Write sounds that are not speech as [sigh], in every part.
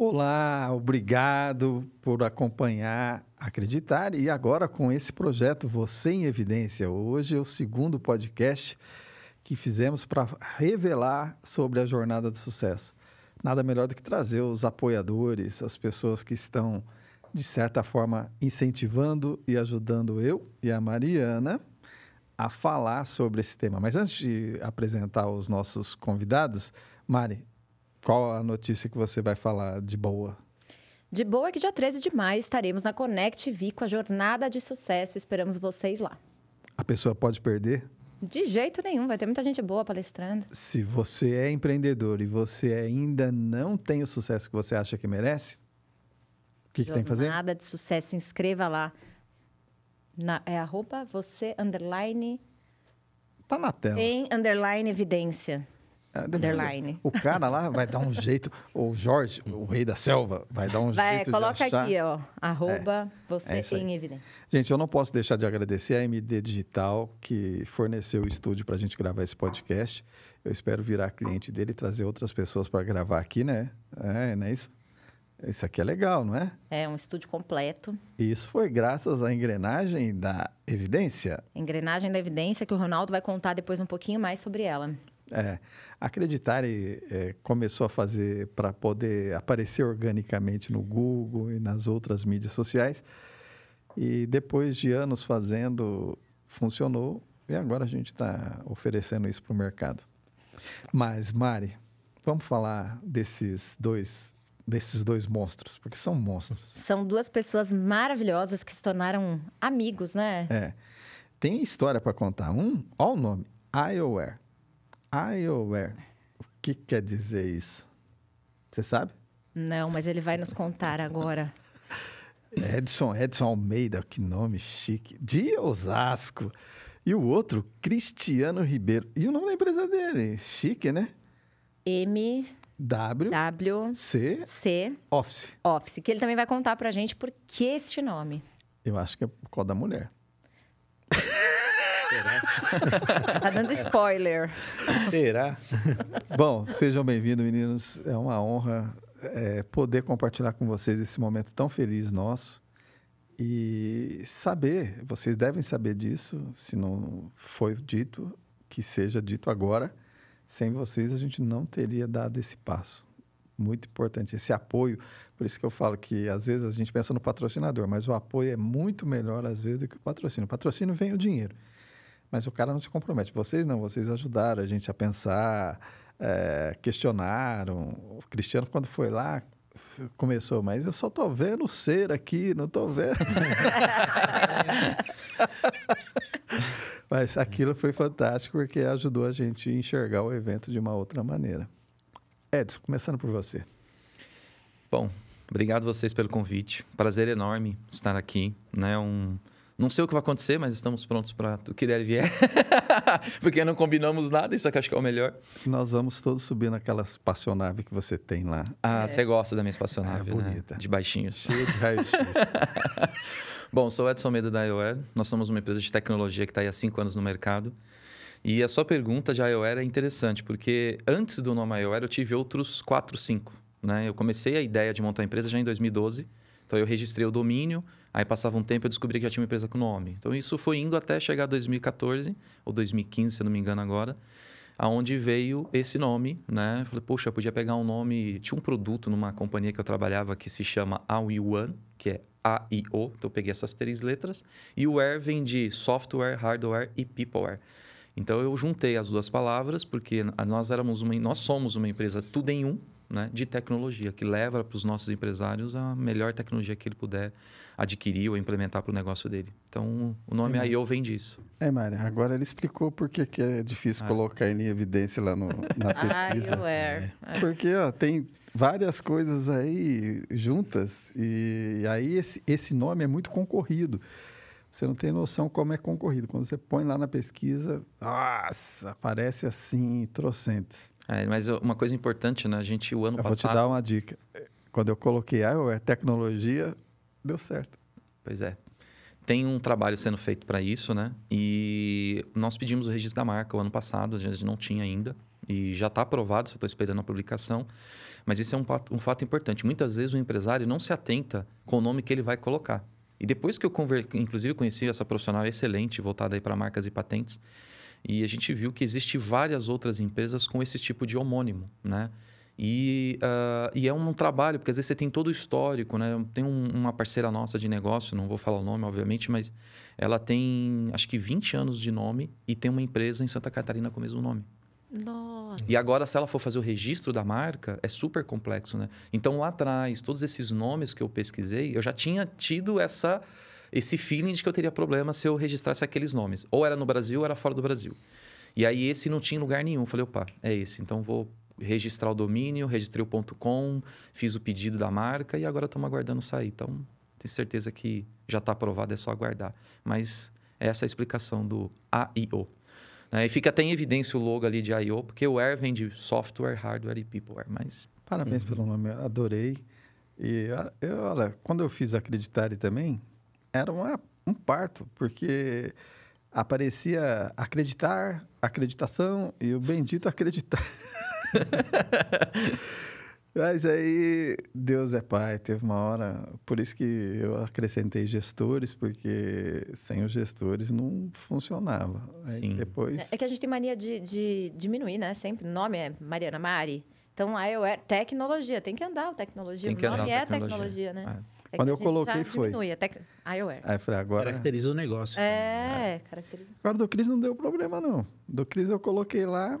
Olá, obrigado por acompanhar, acreditar e agora com esse projeto Você em Evidência. Hoje é o segundo podcast que fizemos para revelar sobre a jornada do sucesso. Nada melhor do que trazer os apoiadores, as pessoas que estão, de certa forma, incentivando e ajudando eu e a Mariana a falar sobre esse tema. Mas antes de apresentar os nossos convidados, Mari, qual a notícia que você vai falar de boa? De boa é que dia 13 de maio estaremos na Connect V com a jornada de sucesso. Esperamos vocês lá. A pessoa pode perder? De jeito nenhum, vai ter muita gente boa palestrando. Se você é empreendedor e você ainda não tem o sucesso que você acha que merece, o que, que tem que fazer? Jornada de sucesso, inscreva lá. Na, é arroba você underline Tá na tela. em underline evidência. É, depois underline. O cara lá vai dar um jeito, o Jorge, o rei da selva, vai dar um Vai, jeito coloca de achar. aqui, ó. Arroba você é isso aí. em evidência. Gente, eu não posso deixar de agradecer a MD Digital, que forneceu o estúdio para a gente gravar esse podcast. Eu espero virar cliente dele e trazer outras pessoas para gravar aqui, né? É, não é isso? Isso aqui é legal, não é? É um estúdio completo. E isso foi graças à engrenagem da evidência. Engrenagem da evidência, que o Ronaldo vai contar depois um pouquinho mais sobre ela. É, acreditar é, começou a fazer para poder aparecer organicamente no Google e nas outras mídias sociais. E depois de anos fazendo, funcionou. E agora a gente está oferecendo isso para o mercado. Mas, Mari, vamos falar desses dois, desses dois monstros, porque são monstros. São duas pessoas maravilhosas que se tornaram amigos, né? É. Tem história para contar. Um, olha o nome, iOware. iOware. O que quer dizer isso? Você sabe? Não, mas ele vai nos contar agora. [laughs] Edson, Edson Almeida, que nome chique. De Osasco. E o outro, Cristiano Ribeiro. E o nome da empresa dele? Chique, né? M W W C C Office. Office, que ele também vai contar pra gente por que este nome. Eu acho que é por causa da mulher. [laughs] Tá dando spoiler. Será? Bom, sejam bem-vindos, meninos. É uma honra é, poder compartilhar com vocês esse momento tão feliz nosso. E saber, vocês devem saber disso, se não foi dito, que seja dito agora. Sem vocês, a gente não teria dado esse passo. Muito importante, esse apoio. Por isso que eu falo que, às vezes, a gente pensa no patrocinador, mas o apoio é muito melhor, às vezes, do que o patrocínio. O patrocínio vem o dinheiro, mas o cara não se compromete. Vocês não, vocês ajudaram a gente a pensar, é, questionaram. O Cristiano, quando foi lá, começou, mas eu só tô vendo o ser aqui, não tô vendo. [laughs] mas aquilo foi fantástico porque ajudou a gente a enxergar o evento de uma outra maneira. Edson, começando por você. Bom, obrigado vocês pelo convite. Prazer enorme estar aqui. Né? Um... Não sei o que vai acontecer, mas estamos prontos para o que der e vier. [laughs] Porque não combinamos nada, isso é que eu acho que é o melhor. Nós vamos todos subir naquela espaçonave que você tem lá. Ah, você gosta da minha espaçonave, É, né? bonita. De baixinhos. Cheio de raio-x. [laughs] Bom, sou o Edson Almeida da iOware. Nós somos uma empresa de tecnologia que está aí há cinco anos no mercado. E a sua pergunta de iOware é interessante, porque antes do nome iOware eu tive outros quatro, cinco. Né? Eu comecei a ideia de montar a empresa já em 2012. Então eu registrei o domínio, aí passava um tempo eu descobri que já tinha uma empresa com nome. Então isso foi indo até chegar a 2014 ou 2015, se eu não me engano agora, aonde veio esse nome, né? Eu falei, poxa, eu podia pegar um nome, tinha um produto numa companhia que eu trabalhava que se chama AIO, que é A-I-O, então eu peguei essas três letras, e o Ware vem de software, hardware e peopleware. Então eu juntei as duas palavras porque nós éramos uma, nós somos uma empresa tudo em um, né, de tecnologia que leva para os nossos empresários a melhor tecnologia que ele puder adquirir ou implementar para o negócio dele. Então o nome Uhum. IO vem disso. É, Mária, agora ele explicou por que, que é difícil Ah. colocar ele em evidência lá no, na [laughs] pesquisa. iWare. Porque ó, tem várias coisas aí juntas e aí esse, esse nome é muito concorrido. Você não tem noção como é concorrido. Quando você põe lá na pesquisa, nossa, aparece assim, trocentos. É, mas uma coisa importante, né? A gente o ano Eu vou te passado, dar uma dica. Quando eu coloquei ah, é tecnologia, deu certo. pois é, tem um trabalho sendo feito para isso, né? E nós pedimos o registro da marca o ano passado, a gente não tinha ainda e já está aprovado, só estou esperando a publicação. Mas isso é um um fato importante. Muitas vezes o empresário não se atenta com o nome que ele vai colocar. E depois que eu, conver... inclusive, conheci essa profissional excelente, voltada aí para marcas e patentes, e a gente viu que existe várias outras empresas com esse tipo de homônimo, né? E, uh, e é um trabalho, porque às vezes você tem todo o histórico, né? Tem um, uma parceira nossa de negócio, não vou falar o nome, obviamente, mas ela tem acho que 20 anos de nome e tem uma empresa em Santa Catarina com o mesmo nome. Nossa. E agora, se ela for fazer o registro da marca, é super complexo, né? Então, lá atrás, todos esses nomes que eu pesquisei, eu já tinha tido essa, esse feeling de que eu teria problema se eu registrasse aqueles nomes. Ou era no Brasil, ou era fora do Brasil. E aí, esse não tinha lugar nenhum. Falei, opa, é esse. Então, vou registrar o domínio, registrei o ponto .com, fiz o pedido da marca e agora estamos aguardando sair. Então, tenho certeza que já está aprovado, é só aguardar. Mas essa é a explicação do AIO. Né? E fica até em evidência o logo ali de I.O., porque o Air vem de software, hardware e peopleware. Mas... Parabéns uhum. pelo nome, adorei. E eu, olha, quando eu fiz Acreditare também, era uma, um parto, porque aparecia acreditar, acreditação e o bendito acreditar. [laughs] Mas aí, Deus é pai, teve uma hora. Por isso que eu acrescentei gestores, porque sem os gestores não funcionava. Aí Sim. depois. É que a gente tem mania de, de diminuir, né? Sempre. O nome é Mariana Mari. Então, a iOS, tecnologia, tem que andar a tecnologia. o nome é tecnologia, né? É. É Quando eu coloquei foi. Diminui, até iOS. Aí eu falei, agora. Caracteriza o negócio. É, é. caracteriza. Agora do Cris não deu problema, não. Do Cris eu coloquei lá,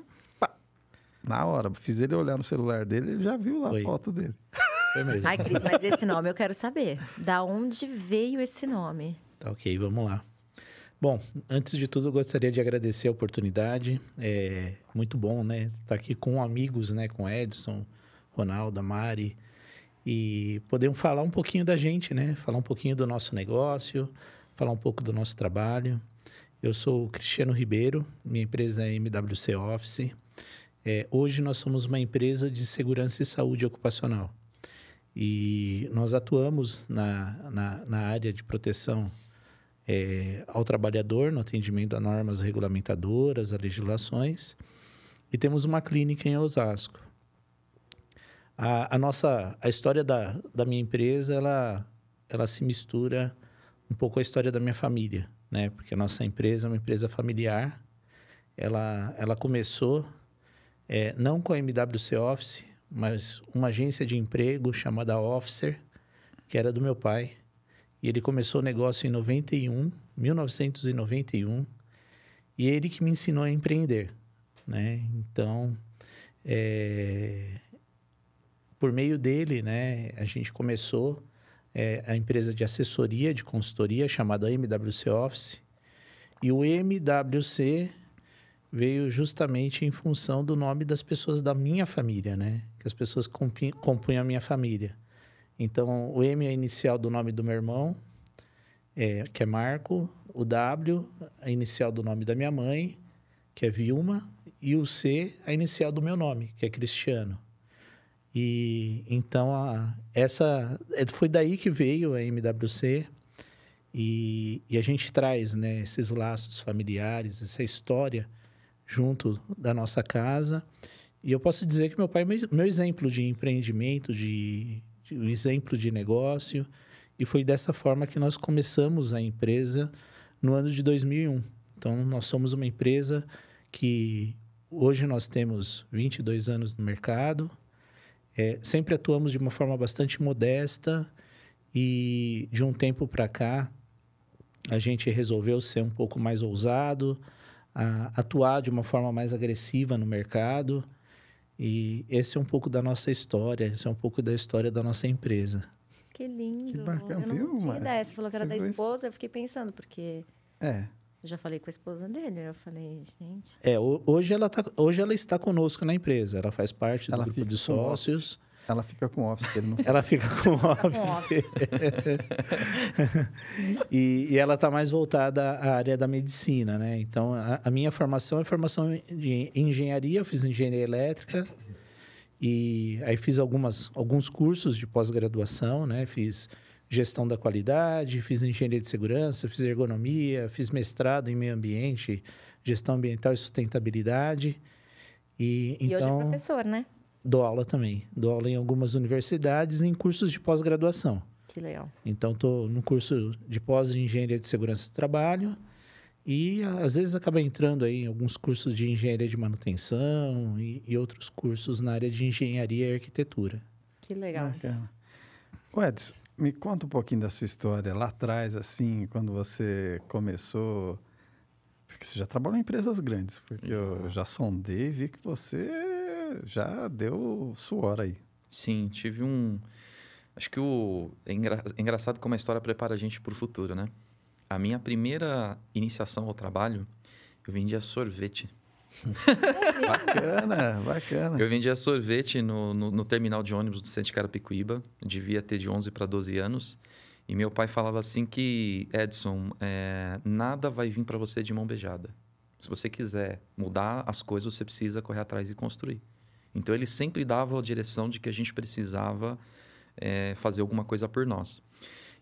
na hora. Fiz ele olhar no celular dele, ele já viu lá Foi. a foto dele. [laughs] Foi mesmo. Ai, Cris, mas esse nome eu quero saber. Da onde veio esse nome? Tá ok, vamos lá. Bom, antes de tudo, eu gostaria de agradecer a oportunidade. É muito bom, né? Estar tá aqui com amigos, né? Com Edson, Ronaldo, Mari. E poder falar um pouquinho da gente, né? Falar um pouquinho do nosso negócio, falar um pouco do nosso trabalho. Eu sou o Cristiano Ribeiro, minha empresa é MWC Office. É, hoje nós somos uma empresa de segurança e saúde ocupacional. E nós atuamos na, na, na área de proteção é, ao trabalhador, no atendimento a normas regulamentadoras, a legislações. E temos uma clínica em Osasco. A, a nossa a história da, da minha empresa, ela, ela se mistura um pouco a história da minha família, né? Porque a nossa empresa é uma empresa familiar. Ela, ela começou é, não com a MWC Office, mas uma agência de emprego chamada Officer, que era do meu pai. E ele começou o negócio em 91, 1991, e ele que me ensinou a empreender, né? Então, é, por meio dele, né, a gente começou é, a empresa de assessoria, de consultoria, chamada MWC Office. E o MWC veio justamente em função do nome das pessoas da minha família, né? Que as pessoas compunham a minha família. Então, o M é inicial do nome do meu irmão, é, que é Marco. O W, a inicial do nome da minha mãe, que é Vilma. E o C, a inicial do meu nome, que é Cristiano. E então, a, essa é, foi daí que veio a MWC. E, e a gente traz né, esses laços familiares, essa história junto da nossa casa. E eu posso dizer que meu pai é meu exemplo de empreendimento, de, de um exemplo de negócio. E foi dessa forma que nós começamos a empresa no ano de 2001. Então, nós somos uma empresa que hoje nós temos 22 anos no mercado. É, sempre atuamos de uma forma bastante modesta e de um tempo para cá a gente resolveu ser um pouco mais ousado, a atuar de uma forma mais agressiva no mercado. E esse é um pouco da nossa história, esse é um pouco da história da nossa empresa. Que lindo. Que bacana, eu não viu, tinha ideia. Você falou que era da esposa, eu fiquei pensando, porque... É. Eu já falei com a esposa dele, eu falei, gente... É, hoje ela, tá, hoje ela está conosco na empresa, ela faz parte ela do grupo de sócios. Ela fica com office, ele não [laughs] Ela fica com office. [laughs] e, e, ela está mais voltada à área da medicina, né? Então, a, a, minha formação é formação de engenharia, eu fiz engenharia elétrica. E aí fiz algumas, alguns cursos de pós-graduação, né? Fiz gestão da qualidade, fiz engenharia de segurança, fiz ergonomia, fiz mestrado em meio ambiente, gestão ambiental e sustentabilidade. E, e então, hoje é então professor, né? Dou aula também. Dou aula em algumas universidades em cursos de pós-graduação. Que legal. Então, estou no curso de pós de Engenharia de Segurança do Trabalho e, às vezes, acaba entrando aí em alguns cursos de Engenharia de Manutenção e, e outros cursos na área de Engenharia e Arquitetura. Que legal. Bacana. O Edson, me conta um pouquinho da sua história lá atrás, assim, quando você começou... Porque você já trabalhou em empresas grandes, porque eu já sondei e vi que você já deu suor aí. Sim, tive um... Acho que o... é, engra... é engraçado como a história prepara a gente para o futuro, né? A minha primeira iniciação ao trabalho, eu vendia sorvete. [laughs] bacana, bacana. Eu vendia sorvete no, no, no, terminal de ônibus do centro de Carapicuíba. Devia ter de 11 para 12 anos. E meu pai falava assim que, Edson, é, nada vai vir para você de mão beijada. Se você quiser mudar as coisas, você precisa correr atrás e construir. Então, ele sempre dava a direção de que a gente precisava é, fazer alguma coisa por nós.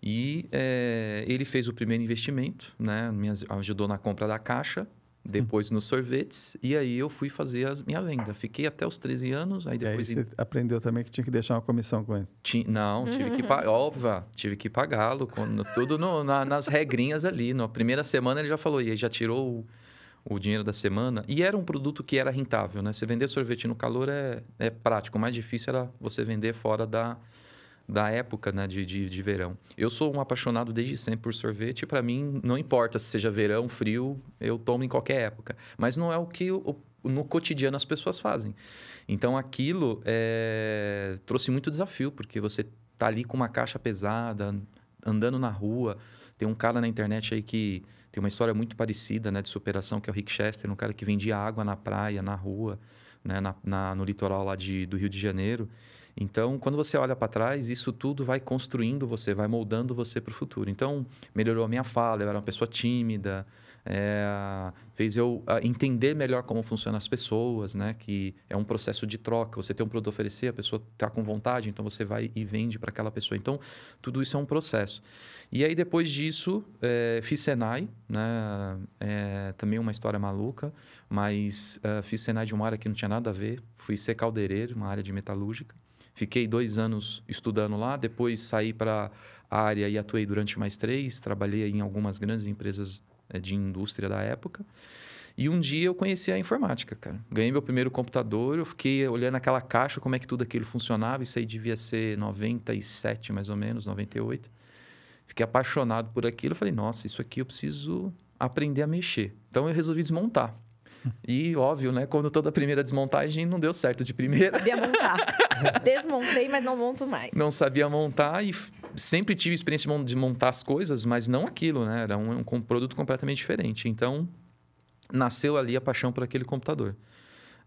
E é, ele fez o primeiro investimento, né? Me ajudou na compra da caixa, depois nos sorvetes, e aí eu fui fazer a minha venda. Fiquei até os 13 anos, aí depois... E aí você aprendeu também que tinha que deixar uma comissão com ele? Não, tive que pagar, [laughs] óbvio, tive que pagá-lo, tudo no, na, nas regrinhas ali. Na primeira semana ele já falou, e aí já tirou o, dinheiro da semana, e era um produto que era rentável, né? Você vender sorvete no calor é, é prático, o mais difícil era você vender fora da da época né, de, de, de, verão. Eu sou um apaixonado desde sempre por sorvete. Para mim, não importa se seja verão, frio, eu tomo em qualquer época. Mas não é o que o, no cotidiano as pessoas fazem. Então, aquilo é, trouxe muito desafio, porque você tá ali com uma caixa pesada, andando na rua. Tem um cara na internet aí que tem uma história muito parecida né, de superação, que é o Rick Chester, um cara que vendia água na praia, na rua, né, na, na, no litoral lá de, do Rio de Janeiro. Então, quando você olha para trás, isso tudo vai construindo você, vai moldando você para o futuro. Então, melhorou a minha fala, eu era uma pessoa tímida, é, fez eu entender melhor como funcionam as pessoas, né? Que é um processo de troca. Você tem um produto a oferecer, a pessoa está com vontade, então você vai e vende para aquela pessoa. Então, tudo isso é um processo. E aí, depois disso, é, fiz Senai, né? É, também uma história maluca, mas é, fiz Senai de uma área que não tinha nada a ver. Fui ser caldeireiro, uma área de metalúrgica. Fiquei dois anos estudando lá, depois saí para a área e atuei durante mais três. Trabalhei em algumas grandes empresas de indústria da época. E um dia eu conheci a informática, cara. Ganhei meu primeiro computador, eu fiquei olhando aquela caixa, como é que tudo aquilo funcionava. Isso aí devia ser 97, mais ou menos, 98. Fiquei apaixonado por aquilo. Falei, nossa, isso aqui eu preciso aprender a mexer. Então eu resolvi desmontar. E óbvio, né? Quando toda a primeira desmontagem não deu certo de primeira. Sabia montar. Desmontei, mas não monto mais. Não sabia montar e sempre tive experiência de montar as coisas, mas não aquilo, né? Era um, um produto completamente diferente. Então, nasceu ali a paixão por aquele computador.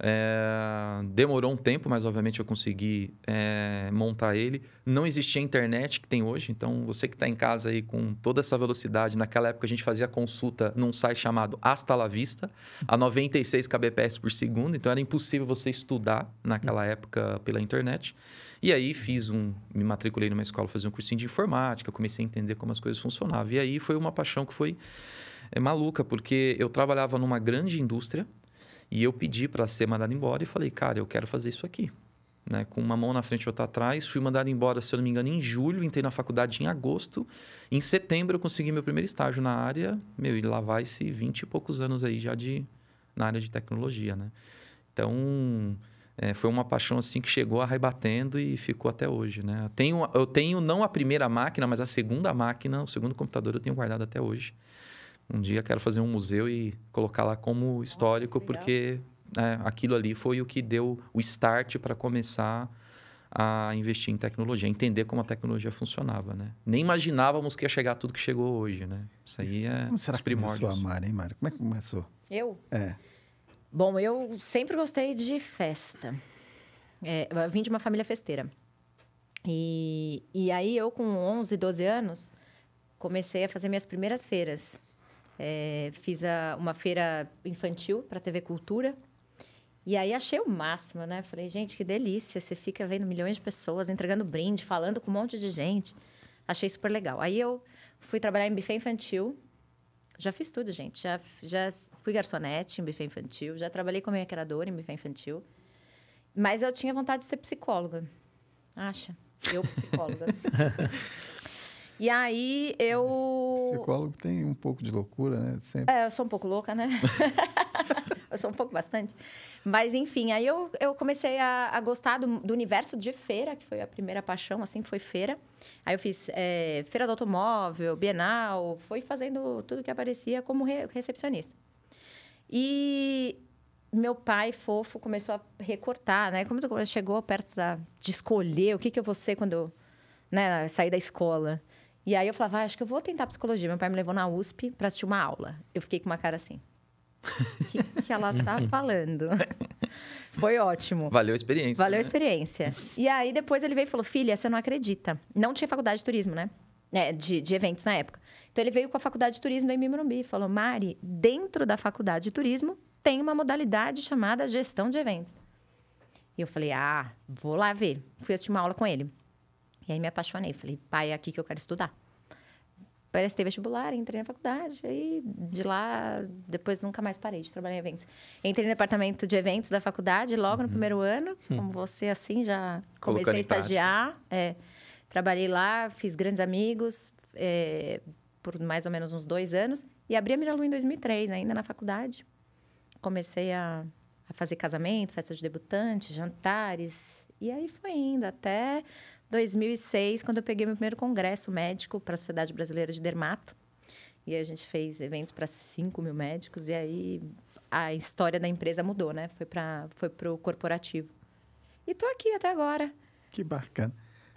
É, demorou um tempo, mas obviamente eu consegui é, montar ele. Não existia internet que tem hoje, então você que está em casa aí com toda essa velocidade, naquela época a gente fazia consulta num site chamado Hasta La Vista, a 96 kbps por segundo, então era impossível você estudar naquela época pela internet. E aí fiz um, me matriculei numa escola, fazer um cursinho de informática, comecei a entender como as coisas funcionavam. E aí foi uma paixão que foi é, maluca, porque eu trabalhava numa grande indústria e eu pedi para ser mandado embora e falei, cara, eu quero fazer isso aqui. Né? Com uma mão na frente e outra atrás. Fui mandado embora, se eu não me engano, em julho. Entrei na faculdade em agosto. Em setembro, eu consegui meu primeiro estágio na área. Meu, e lá vai-se 20 e poucos anos aí já de, na área de tecnologia, né? Então, é, foi uma paixão assim que chegou arrebatendo e ficou até hoje, né? Eu tenho, eu tenho não a primeira máquina, mas a segunda máquina, o segundo computador eu tenho guardado até hoje. Um dia quero fazer um museu e colocar lá como histórico, porque né, aquilo ali foi o que deu o start para começar a investir em tecnologia, entender como a tecnologia funcionava, né? Nem imaginávamos que ia chegar tudo que chegou hoje, né? Isso aí é como será os primórdios. começou a Mari, hein, Mari? Como é que começou? Eu? É. Bom, eu sempre gostei de festa. É, eu vim de uma família festeira. E, e aí eu, com 11, 12 anos, comecei a fazer minhas primeiras feiras. É, fiz a, uma feira infantil para TV Cultura. E aí achei o máximo, né? Falei, gente, que delícia. Você fica vendo milhões de pessoas entregando brinde, falando com um monte de gente. Achei super legal. Aí eu fui trabalhar em buffet infantil. Já fiz tudo, gente. Já, já fui garçonete em buffet infantil. Já trabalhei como maquiadora em buffet infantil. Mas eu tinha vontade de ser psicóloga. Acha? Eu, psicóloga. [laughs] e aí eu. Psicólogo tem um pouco de loucura, né? Sempre. É, eu sou um pouco louca, né? [laughs] eu sou um pouco bastante. Mas, enfim, aí eu, eu comecei a, a gostar do, do, universo de feira, que foi a primeira paixão, assim, foi feira. Aí eu fiz é, feira do automóvel, Bienal, fui fazendo tudo que aparecia como re, recepcionista. E meu pai, fofo, começou a recortar, né? Como chegou perto da, de escolher o que, que eu vou ser quando eu né, sair da escola. E aí eu falava, ah, acho que eu vou tentar psicologia. Meu pai me levou na USP para assistir uma aula. Eu fiquei com uma cara assim. O que, que ela tá [laughs] falando? Foi ótimo. Valeu a experiência. Valeu né? a experiência. E aí depois ele veio e falou: Filha, você não acredita. Não tinha faculdade de turismo, né? É, de, de eventos na época. Então ele veio com a faculdade de turismo da Imimorumbi e falou: Mari, dentro da faculdade de turismo tem uma modalidade chamada gestão de eventos. E eu falei: Ah, vou lá ver. Fui assistir uma aula com ele. E aí me apaixonei. Falei: Pai, é aqui que eu quero estudar prestei vestibular, entrei na faculdade, aí de lá, depois nunca mais parei de trabalhar em eventos. Entrei no departamento de eventos da faculdade logo uhum. no primeiro ano, hum. como você, assim, já comecei Colocando a estagiar. É, trabalhei lá, fiz grandes amigos é, por mais ou menos uns dois anos e abri a Miralu em 2003, ainda na faculdade. Comecei a, a fazer casamento, festa de debutante, jantares, e aí foi indo até 2006, quando eu peguei meu primeiro congresso médico para a Sociedade Brasileira de Dermato. E a gente fez eventos para 5 mil médicos. E aí a história da empresa mudou, né? Foi para foi o corporativo. E tô aqui até agora. Que bacana.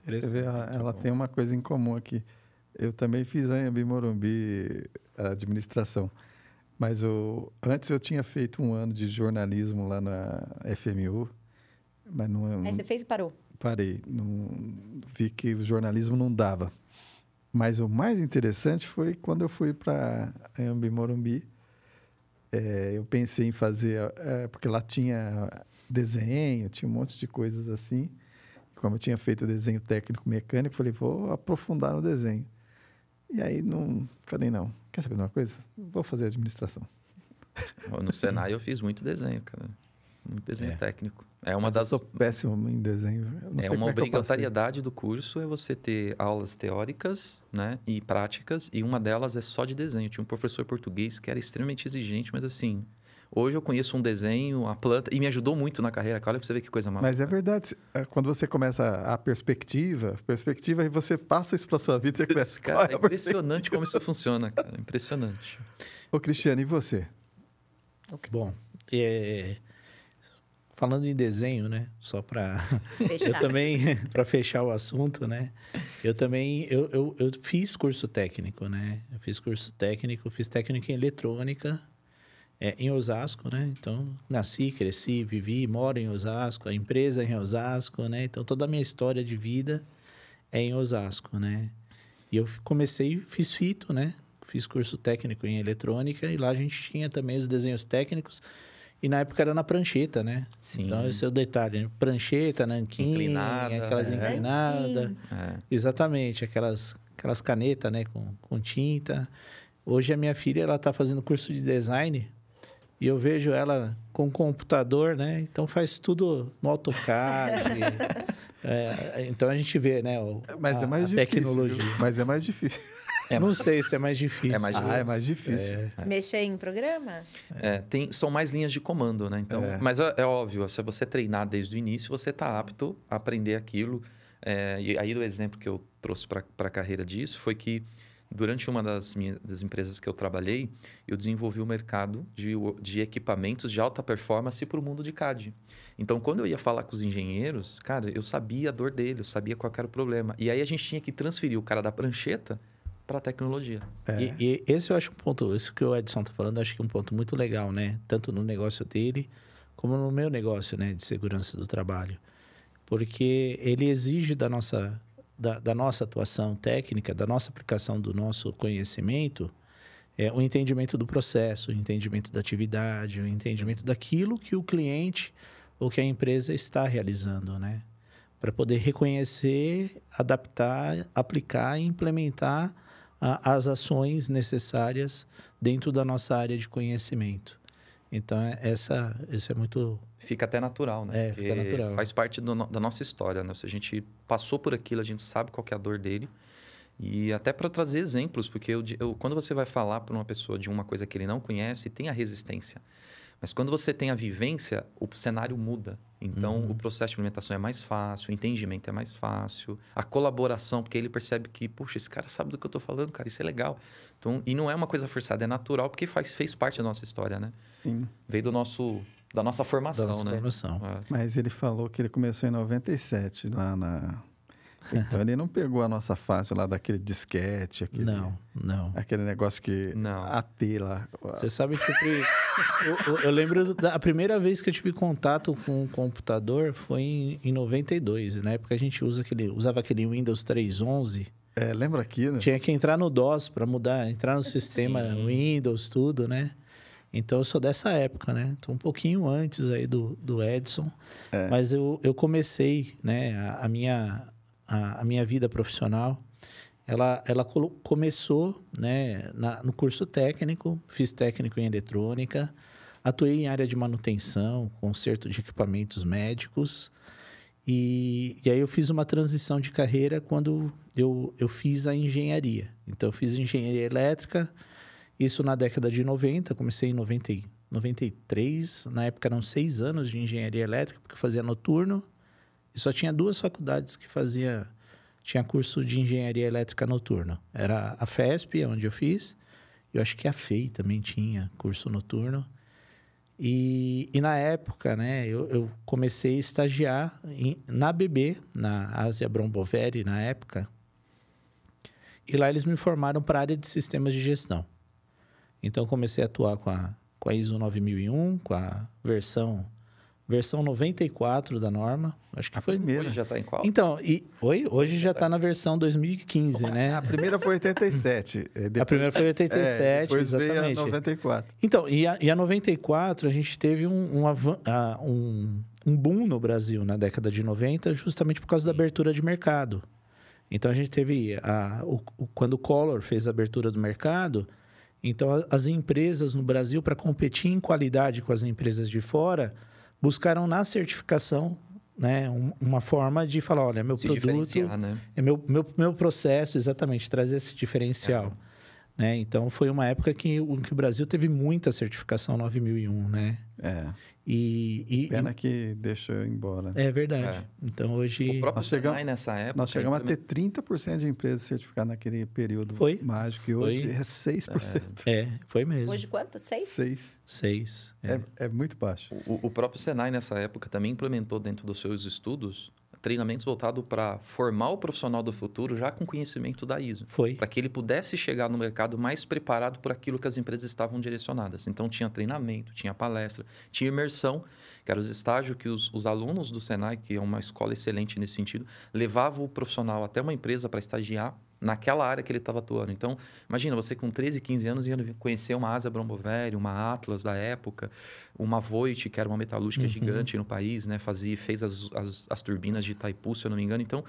Você vê, ela, ela tem uma coisa em comum aqui. Eu também fiz a Anhembi Morumbi, a administração. Mas o, antes eu tinha feito um ano de jornalismo lá na FMU. Mas não, Aí você fez e parou? Parei. Não, vi que o jornalismo não dava. Mas o mais interessante foi quando eu fui para Ambi Morumbi. É, eu pensei em fazer, é, porque lá tinha desenho, tinha um monte de coisas assim. Como eu tinha feito desenho técnico mecânico, falei, vou aprofundar no desenho. E aí não falei, não, quer saber de uma coisa? Vou fazer administração. No Senai eu fiz muito desenho, cara. Muito desenho é. técnico. É uma Mas das. Eu sou péssimo em desenho. é uma é obrigatoriedade do curso é você ter aulas teóricas, né, e práticas, e uma delas é só de desenho. tinha um professor português que era extremamente exigente, mas assim, hoje eu conheço um desenho, a planta, e me ajudou muito na carreira. Olha para você ver que coisa maravilhosa. Mas é verdade, é, quando você começa a perspectiva, perspectiva, e você passa isso para sua vida, você começa. Cara, é impressionante como isso [laughs] funciona, cara. Impressionante. Ô, Cristiano, e você? Bom, é Falando em desenho, né? Só para [laughs] eu também [laughs] para fechar o assunto, né? Eu também eu, eu, eu, fiz curso técnico, né? Eu fiz curso técnico, fiz técnico em eletrônica é, em Osasco, né? Então nasci, cresci, vivi, moro em Osasco, a empresa é em Osasco, né? Então toda a minha história de vida é em Osasco, né? E eu comecei, fiz fito, né? Fiz curso técnico em eletrônica e lá a gente tinha também os desenhos técnicos e na época era na prancheta, né? Sim. Então, esse é o detalhe. Né? Prancheta, nanquim, Inclinada, aquelas é. inclinadas. É. Exatamente, aquelas, aquelas canetas, né? Com, com tinta. Hoje a minha filha, ela está fazendo curso de design e eu vejo ela com computador, né? Então faz tudo no AutoCAD. [laughs] é, então a gente vê, né? O, mas a, é mais difícil, tecnologia. Mas é mais difícil. É, não sei se é mais difícil. É mais difícil. Ah, é mais difícil. É. Mexer em programa? É, tem, são mais linhas de comando, né? Então, é. Mas é, é, óbvio, se você treinar desde o início, você está apto a aprender aquilo. É, e aí, o exemplo que eu trouxe para a carreira disso foi que durante uma das, minhas, das empresas que eu trabalhei, eu desenvolvi o um mercado de, de equipamentos de alta performance para o mundo de CAD. Então, quando eu ia falar com os engenheiros, cara, eu sabia a dor dele, eu sabia qual era o problema. E aí a gente tinha que transferir o cara da prancheta para a tecnologia. É. E, e, esse eu acho um ponto, isso que o Edson está falando, acho que é um ponto muito legal, né? Tanto no negócio dele, como no meu negócio, né? De segurança do trabalho. Porque ele exige da nossa, da, da nossa atuação técnica, da nossa aplicação do nosso conhecimento, é, o entendimento do processo, o entendimento da atividade, o entendimento daquilo que o cliente ou que a empresa está realizando, né? Para poder reconhecer, adaptar, aplicar e implementar as ações necessárias dentro da nossa área de conhecimento. Então, é- essa, isso é muito. Fica até natural, né? É, fica natural. Faz parte do da nossa história, né? Se a gente passou por aquilo, a gente sabe qual é a dor dele. E até para trazer exemplos, porque eu, eu- quando você vai falar para uma pessoa de uma coisa que ele não conhece, tem a resistência. Mas quando você tem a vivência, o cenário muda. Então, Uhum. o processo de implementação é mais fácil, o entendimento é mais fácil, a colaboração, porque ele percebe que, puxa, esse cara sabe do que eu estou falando, cara, isso é legal. Então, e não é uma coisa forçada, é natural, porque faz, fez parte da nossa história, né? Sim. Veio do nosso, da nossa formação, da nossa né? formação. É. Mas ele falou que ele começou em 97 lá na. [laughs] Então ele não pegou a nossa fase lá daquele disquete, aquele, Não, não. aquele negócio que. Não. AT lá. Você sabe que eu, eu, eu- lembro da a primeira vez que eu tive contato com um computador foi em, em 92. Na época a gente usa aquele, usava aquele Windows 3.11. É, lembra aqui, né? Tinha que entrar no DOS para mudar, entrar no sistema Sim. Windows, tudo, né? Então eu sou dessa época, né? Tô um pouquinho antes aí do, do Edson. É. Mas eu, eu comecei, né? A, a minha, a, a minha vida profissional, ela, ela começou, né? na- no curso técnico, fiz técnico em eletrônica, atuei em área de manutenção, conserto de equipamentos médicos. E, e aí eu fiz uma transição de carreira quando eu, eu fiz a engenharia. Então eu fiz engenharia elétrica, isso na década de 90, comecei em 90, e- 93, na época eram seis anos de engenharia elétrica, porque eu fazia noturno, e só tinha duas faculdades que fazia tinha curso de engenharia elétrica noturno. Era a FESP, onde eu fiz, eu acho que a FEI também tinha curso noturno. E, e na época, né, eu, eu comecei a estagiar em- na BB, na Ásia Bromboveri, na época. E lá eles me formaram para a área de sistemas de gestão. Então, comecei a atuar com a, com a ISO 9001, com a versão, versão 94 da norma. Acho que A foi. primeira. Hoje já está em qual? Então, e, oi, hoje já está na versão 2015, né? A primeira foi 87. [laughs] é, A depois- primeira foi 87, é, depois exatamente. veio a 94. Então, e a, e a 94, a gente teve um, um, avan- um, um boom no Brasil na década de 90, justamente por causa da abertura de mercado. Então, a gente teve, a, o, o- quando o Collor fez a abertura do mercado, então a- as empresas no Brasil, para competir em qualidade com as empresas de fora, buscaram na certificação né, um- uma forma de falar, olha, meu Se produto... né? É meu, meu, meu processo, exatamente, trazer esse diferencial. Né? Então, foi uma época que, que o Brasil teve muita certificação 9001, né? É. E, e- Pena que deixou eu embora. e- é verdade. É. Então, hoje... O próprio Nós chegamos- Senai nessa época... Nós chegamos a também- ter 30% de empresas certificadas naquele período Foi. mágico, e hoje Foi. é 6%. É, foi mesmo. Hoje quanto? Seis? 6. Seis. É. É, é muito baixo. O, o próprio Senai, nessa época, também implementou dentro dos seus estudos treinamentos voltados para formar o profissional do futuro já com conhecimento da ISO. Foi. Para que ele pudesse chegar no mercado mais preparado por aquilo que as empresas estavam direcionadas. Então, tinha treinamento, tinha palestra, tinha imersão, que eram os estágios que os, os alunos do Senai, que é uma escola excelente nesse sentido, levavam o profissional até uma empresa para estagiar naquela área que ele estava atuando. Então, imagina, você com 13, 15 anos ia conhecer uma Asa Bromboveri, uma Atlas da época, uma Voit, que era uma metalúrgica Uhum. gigante no país, né? Fazia, fez as, as, as turbinas de Itaipu, se eu não me engano. Então,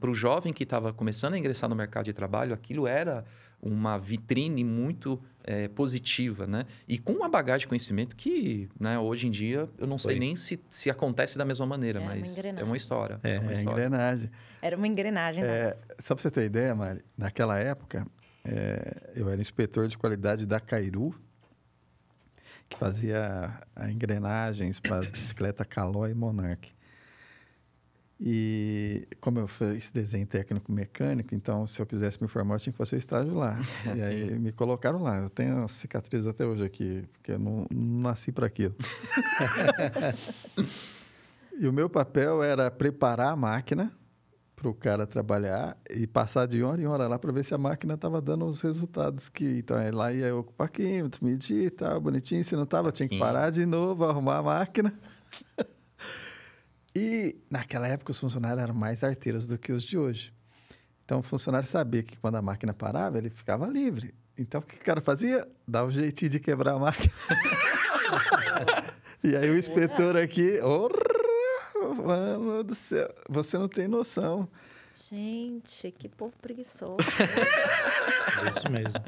para o jovem que estava começando a ingressar no mercado de trabalho, aquilo era uma vitrine muito eh, positiva, né? E com uma bagagem de conhecimento que, né, hoje em dia, eu não sei Foi. nem se, se acontece da mesma maneira, É uma mas engrenagem. é uma história. É, É, uma É história. engrenagem. Era uma engrenagem. né? É, só para você ter ideia, Mari, naquela época, é, eu era inspetor de qualidade da Cairu, que fazia a engrenagens para as bicicletas Caloi e Monarch. E como eu fiz desenho técnico mecânico, então se eu quisesse me formar, eu tinha que fazer o estágio lá. [laughs] e aí me colocaram lá. Eu tenho as cicatrizes até hoje aqui, porque eu não, não nasci para aquilo. [laughs] e o meu papel era preparar a máquina para o cara trabalhar e passar de hora em hora lá para ver se a máquina estava dando os resultados que então aí lá ia eu ocupar químetro, medir e tal, bonitinho, se não estava tinha que parar de novo, arrumar a máquina. [laughs] e naquela época os funcionários eram mais arteiros do que os de hoje. Então o funcionário sabia que quando a máquina parava, ele ficava livre. Então o que o cara fazia? Dá um jeitinho de quebrar a máquina. [laughs] e aí o inspetor aqui, "Orra, mano do céu, você não tem noção. Gente, que povo preguiçoso. É isso mesmo.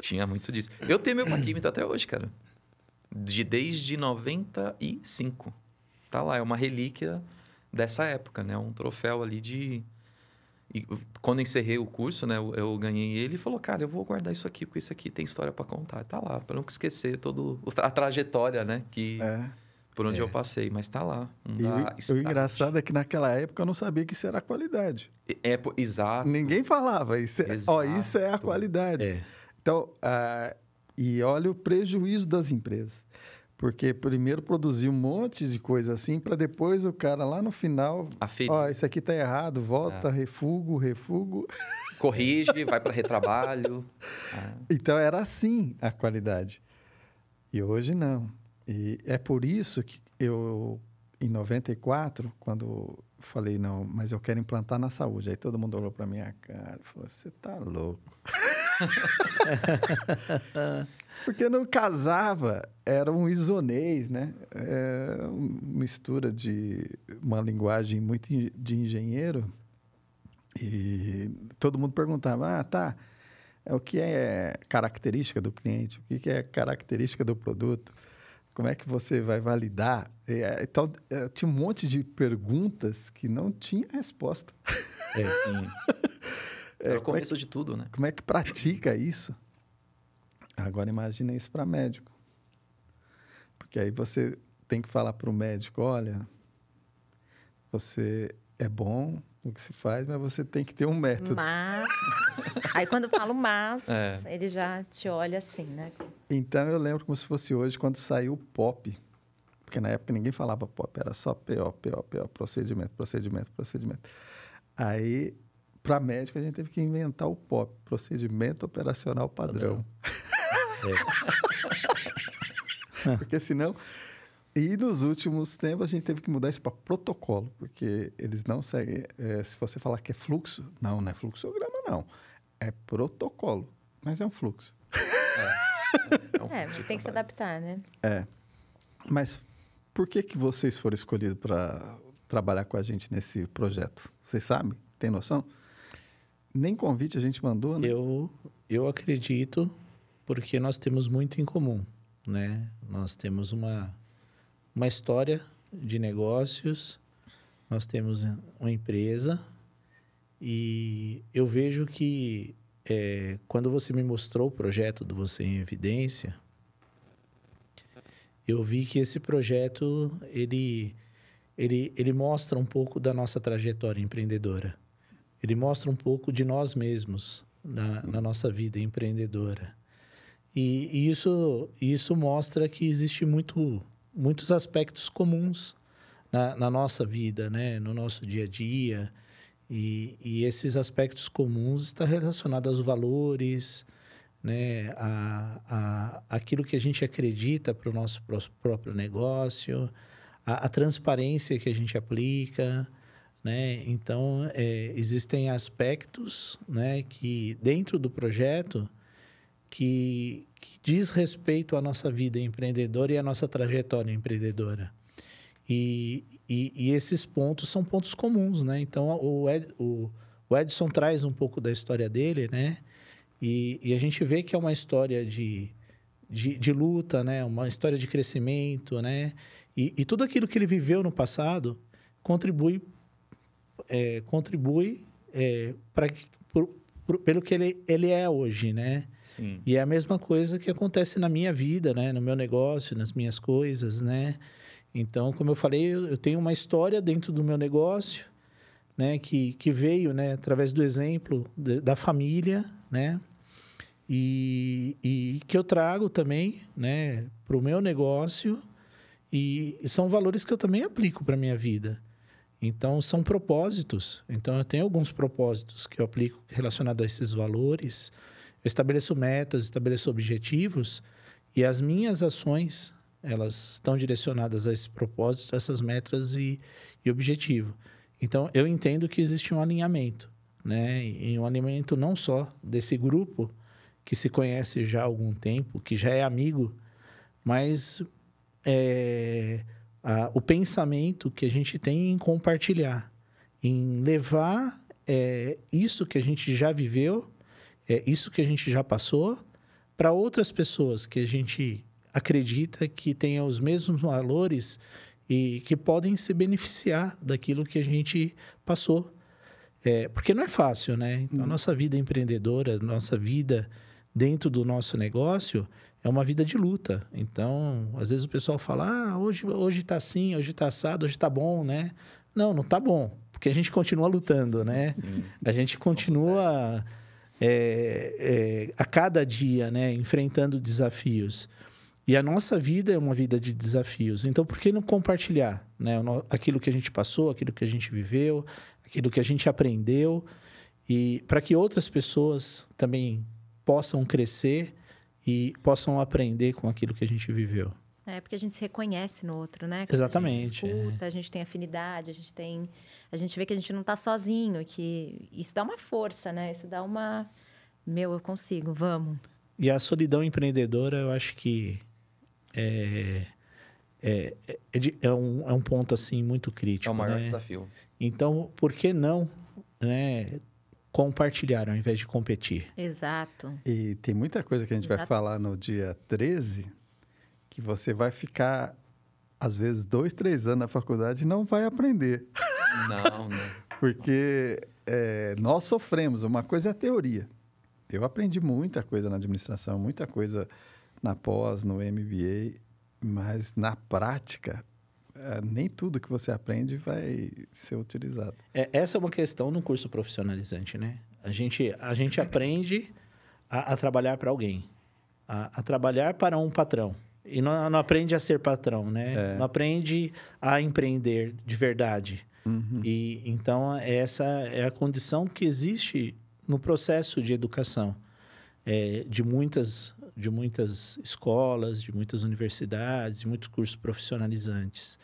Tinha muito disso. Eu tenho meu paquímetro até hoje, cara. de desde 95. Tá lá, é uma relíquia dessa época, né? Um troféu ali de e quando encerrei o curso, né, eu, eu, ganhei ele e falou, cara, eu vou guardar isso aqui porque isso aqui tem história para contar. Tá lá, para não esquecer toda a trajetória, né, que é. por onde é. eu passei, mas tá lá. E o, engraçado é que naquela época eu não sabia que isso era qualidade. É, é exato. Ninguém falava, isso é, ó, isso é a qualidade. É. Então, uh, e olha o prejuízo das empresas. Porque primeiro produzir um monte de coisa assim, para depois o cara lá no final. Ó, isso aqui tá errado, volta, é. refugo, refugo. Corrige, vai para retrabalho. [laughs] Então era assim a qualidade. E hoje não. E é por isso que eu, em 94, quando falei, não, mas eu quero implantar na saúde. Aí todo mundo olhou para minha cara e falou: você tá louco. [laughs] Porque não casava, era um isonês, né? É uma mistura de uma linguagem muito de engenheiro. E todo mundo perguntava: ah, tá, é o que é característica do cliente? O que é característica do produto? Como é que você vai validar? Então, é, tinha um monte de perguntas que não tinha resposta. É, sim. [laughs] É, o começo é que, de tudo, né? Como é que pratica isso? Agora imagine isso para médico. Porque aí você tem que falar para o médico, olha, você é bom no que se faz, mas você tem que ter um método. Mas... aí quando eu falo mas, é. ele já te olha assim, né? Então eu lembro como se fosse hoje, quando saiu o pop. Porque na época ninguém falava pop, era só PO, PO, PO, procedimento, procedimento, procedimento. Aí para médico, a gente teve que inventar o POP, Procedimento Operacional Padrão. É. [laughs] porque senão. E nos últimos tempos a gente teve que mudar isso para protocolo, porque eles não seguem. É, se você falar que é fluxo, não, não é fluxograma, não. É protocolo, mas é um fluxo. É, [laughs] é, um é tem que se adaptar, né? É. Mas por que, que vocês foram escolhidos para trabalhar com a gente nesse projeto? Vocês sabem? Tem noção? Nem convite a gente mandou, né? Eu, eu acredito porque nós temos muito em comum, né? Nós temos uma, uma história de negócios, nós temos uma empresa e eu vejo que é, quando você me mostrou o projeto do Você em Evidência, eu vi que esse projeto ele, ele, ele mostra um pouco da nossa trajetória empreendedora ele mostra um pouco de nós mesmos na, na nossa vida empreendedora. E, e, isso, isso mostra que existe muito, muitos aspectos comuns na, na, nossa vida, né? no nosso dia a dia. E, e esses aspectos comuns estão relacionados aos valores, né? a, a, aquilo que a gente acredita para o nosso próprio negócio, a, a transparência que a gente aplica, né? Então, é, existem aspectos né, que, dentro do projeto, que, que diz respeito à nossa vida empreendedora e à nossa trajetória empreendedora. E, e, e, esses pontos são pontos comuns, né? Então, o, Ed, o, o, Edson traz um pouco da história dele, né? E, e a gente vê que é uma história de, de, de, luta, né? Uma história de crescimento, né? E, tudo aquilo que ele viveu no passado contribui é, contribui é, para pelo que ele, ele é hoje, né? Sim. E é a mesma coisa que acontece na minha vida, né? No meu negócio, nas minhas coisas, né? Então, como eu falei, eu tenho uma história dentro do meu negócio, né? Que, que veio, né? Através do exemplo de, da família, né? E, e que eu trago também, né? Para o meu negócio e, e são valores que eu também aplico para minha vida. Então, são propósitos. Então, eu tenho alguns propósitos que eu aplico relacionados a esses valores. Eu estabeleço metas, estabeleço objetivos e as minhas ações, elas estão direcionadas a esses propósitos, a essas metas e, e objetivo. Então, eu entendo que existe um alinhamento, né? E um alinhamento não só desse grupo que se conhece já há algum tempo, que já é amigo, mas é, a, o pensamento que a gente tem em compartilhar, em levar é, isso que a gente já viveu, é, isso que a gente já passou, para outras pessoas que a gente acredita que tenha os mesmos valores e que podem se beneficiar daquilo que a gente passou. É, porque não é fácil, né? Então, a nossa vida empreendedora, nossa vida dentro do nosso negócio é uma vida de luta. Então, às vezes o pessoal fala, ah, hoje, hoje tá assim, hoje tá assado, hoje tá bom, né? Não, não tá bom, porque a gente continua lutando, né? Sim. A gente continua é, é, a cada dia, né, enfrentando desafios. E a nossa vida é uma vida de desafios. Então, por que não compartilhar né, aquilo que a gente passou, aquilo que a gente viveu, aquilo que a gente aprendeu, e para que outras pessoas também possam crescer e possam aprender com aquilo que a gente viveu. É, porque a gente se reconhece no outro, né? Quando Exatamente. A gente escuta, é. a gente tem afinidade, a gente tem. A gente vê que a gente não está sozinho, que isso dá uma força, né? Isso dá uma. Meu, eu consigo, vamos. E a solidão empreendedora, eu acho que é, é, é, é, um, é um ponto assim muito crítico. É o maior né? desafio. Então, por que não né, compartilhar ao invés de competir? Exato. E tem muita coisa que a gente Exato. vai falar no dia 13 que você vai ficar, às vezes, dois, três anos na faculdade e não vai aprender. [laughs] Não, não. Porque é, nós sofremos. Uma coisa é a teoria. Eu aprendi muita coisa na administração, muita coisa na pós, no MBA, mas na prática, é, nem tudo que você aprende vai ser utilizado. É, essa é uma questão no curso profissionalizante, né? A gente, a gente aprende a, a trabalhar para alguém, a, a, trabalhar para um patrão. E não, não aprende a ser patrão, né? É. Não aprende a empreender de verdade. Uhum. E então essa é a condição que existe no processo de educação é, de muitas de muitas escolas, de muitas universidades, de muitos cursos profissionalizantes.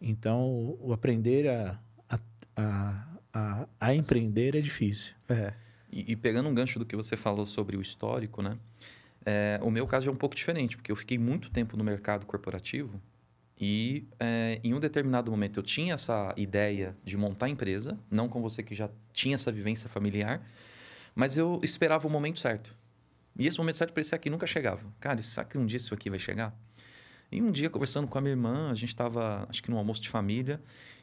Então, o aprender a, a, a, a empreender é difícil. É. E, e, pegando um gancho do que você falou sobre o histórico, né? É, o meu caso é um pouco diferente, porque eu fiquei muito tempo no mercado corporativo e é, em um determinado momento eu tinha essa ideia de montar empresa, não com você que já tinha essa vivência familiar, mas eu esperava o momento certo. E esse momento certo parecia que nunca chegava. Cara, sabe que um dia isso aqui vai chegar? E um dia, conversando com a minha irmã, a gente estava, acho que num almoço de família,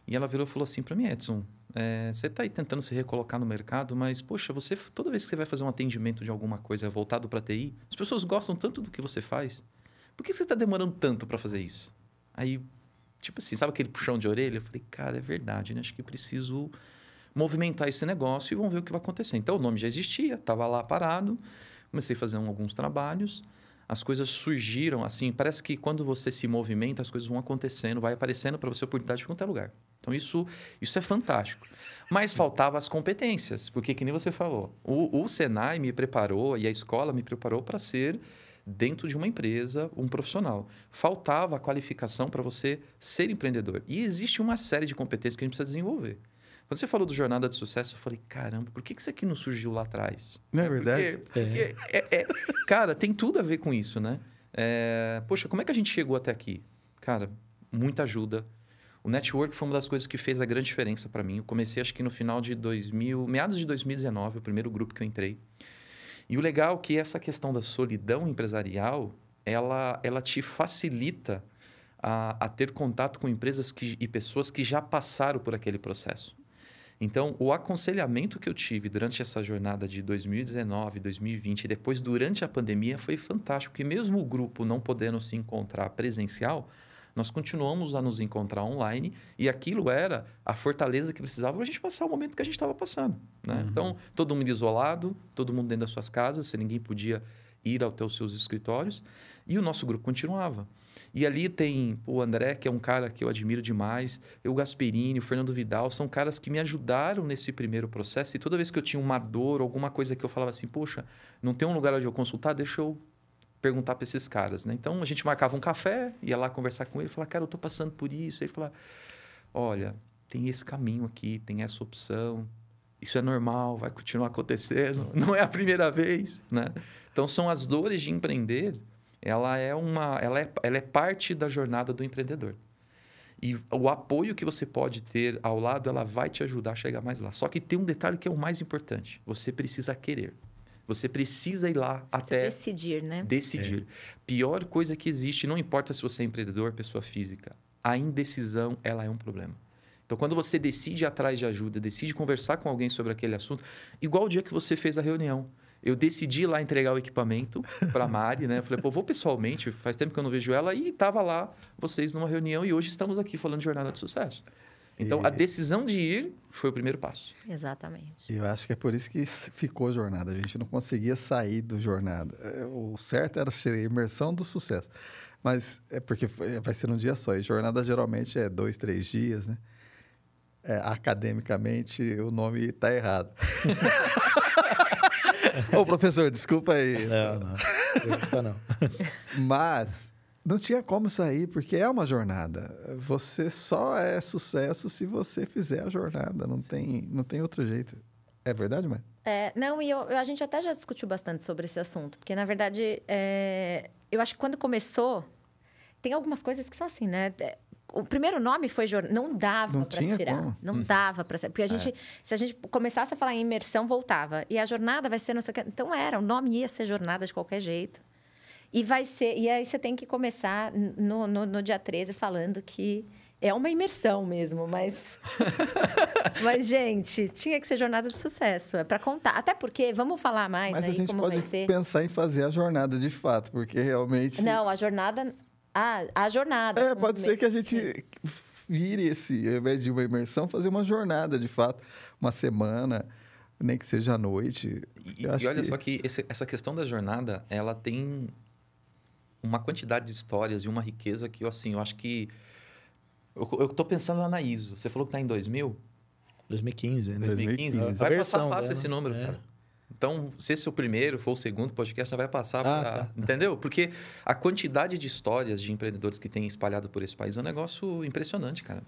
e ela virou e falou assim para mim, Edson, é, você está aí tentando se recolocar no mercado, mas, poxa, você toda vez que você vai fazer um atendimento de alguma coisa voltado para TI, as pessoas gostam tanto do que você faz. Por que você está demorando tanto para fazer isso? Aí, tipo assim, sabe aquele puxão de orelha? Eu falei, cara, é verdade, né? Acho que preciso movimentar esse negócio e vamos ver o que vai acontecer. Então, o nome já existia, estava lá parado. Comecei a fazer um, alguns trabalhos, as coisas surgiram assim. Parece que quando você se movimenta, as coisas vão acontecendo, vai aparecendo para você oportunidade de qualquer lugar. Então isso, isso é fantástico. Mas faltavam as competências, porque que nem você falou, o, o Senai me preparou e a escola me preparou para ser dentro de uma empresa, um profissional. Faltava a qualificação para você ser empreendedor. E existe uma série de competências que a gente precisa desenvolver. Quando você falou do Jornada de Sucesso, eu falei, caramba, por que isso aqui não surgiu lá atrás? Não é verdade? Porque, porque é. É, é, cara, tem tudo a ver com isso, né? É, poxa, como é que a gente chegou até aqui? Cara, muita ajuda. O network foi uma das coisas que fez a grande diferença para mim. Eu comecei, acho que no final de 2000, meados de 2019, o primeiro grupo que eu entrei. E o legal é que essa questão da solidão empresarial, ela, ela te facilita a, a ter contato com empresas que, e pessoas que já passaram por aquele processo. Então, o aconselhamento que eu tive durante essa jornada de 2019, 2020 e depois durante a pandemia foi fantástico, porque mesmo o grupo não podendo se encontrar presencial, nós continuamos a nos encontrar online e aquilo era a fortaleza que precisava para a gente passar o momento que a gente estava passando. Né? Uhum. Então, todo mundo isolado, todo mundo dentro das suas casas, se ninguém podia ir até os seus escritórios, e o nosso grupo continuava. E ali tem o André, que é um cara que eu admiro demais, o Gasperini, o Fernando Vidal, são caras que me ajudaram nesse primeiro processo. E toda vez que eu tinha uma dor, alguma coisa que eu falava assim, poxa, não tem um lugar onde eu consultar, deixa eu perguntar para esses caras, né? Então a gente marcava um café, ia lá conversar com ele, falar, cara, eu tô passando por isso. Ele falava, olha, tem esse caminho aqui, tem essa opção, isso é normal, vai continuar acontecendo, [laughs] não é a primeira vez, né? Então são as dores de empreender ela é uma ela é, ela é parte da jornada do empreendedor. E o apoio que você pode ter ao lado, ela vai te ajudar a chegar mais lá. Só que tem um detalhe que é o mais importante. Você precisa querer. Você precisa ir lá Você até decidir, né? decidir. Pior coisa que existe, não importa se você é empreendedor, pessoa física, a indecisão, ela é um problema. Então, quando você decide ir atrás de ajuda, decide conversar com alguém sobre aquele assunto, igual o dia que você fez a reunião. Eu decidi ir lá entregar o equipamento para a Mari, né? Eu falei, pô, vou pessoalmente, faz tempo que eu não vejo ela, e estava lá, vocês numa reunião, e hoje estamos aqui falando de jornada de sucesso. Então, E- a decisão de ir foi o primeiro passo. Exatamente. E eu acho que é por isso que ficou jornada. A gente não conseguia sair do jornada. É, O certo era ser a imersão do sucesso. Mas é porque foi- vai ser um dia só. E jornada geralmente é dois, três dias, né? É, academicamente, o nome está errado. [laughs] Ô, professor, desculpa aí. Não, não. Preocupa não. Mas não tinha como sair, porque é uma jornada. Você só é sucesso se você fizer a jornada. Não, tem, não tem outro jeito. É verdade, mãe? É, não, e eu- a gente até já discutiu bastante sobre esse assunto, porque na verdade, é, eu acho que quando começou, tem algumas coisas que são assim, né? É, O primeiro nome foi jornada, não dava para tirar, como. não dava para, porque a gente, se a gente começasse a falar em imersão voltava e a jornada vai ser não sei o que, então era, o nome ia ser jornada de qualquer jeito. E vai ser, e aí você tem que começar no, no, no dia 13 falando que é uma imersão mesmo, mas [laughs] mas gente, tinha que ser jornada de sucesso, é para contar. Até porque vamos falar mais Mas aí a gente como pode vai ser. pensar em fazer a jornada de fato, porque realmente. Não, a jornada ah, a jornada. É, pode ser que a gente vire esse, ao invés de uma imersão, fazer uma jornada de fato, uma semana, nem que seja à noite. E, e olha que- só que esse- essa questão da jornada, ela tem uma quantidade de histórias e uma riqueza que, eu, assim, eu acho que... Eu, eu tô pensando lá na ISO. Você falou que tá em 2000? 2015, né? 2015? 2015. Vai A passar versão fácil dela, esse número, é. cara. Então, se esse é o primeiro, for o segundo podcast, já vai passar Ah, pra... tá. Entendeu? Porque a quantidade de histórias de empreendedores que tem espalhado por esse país é um negócio impressionante, cara.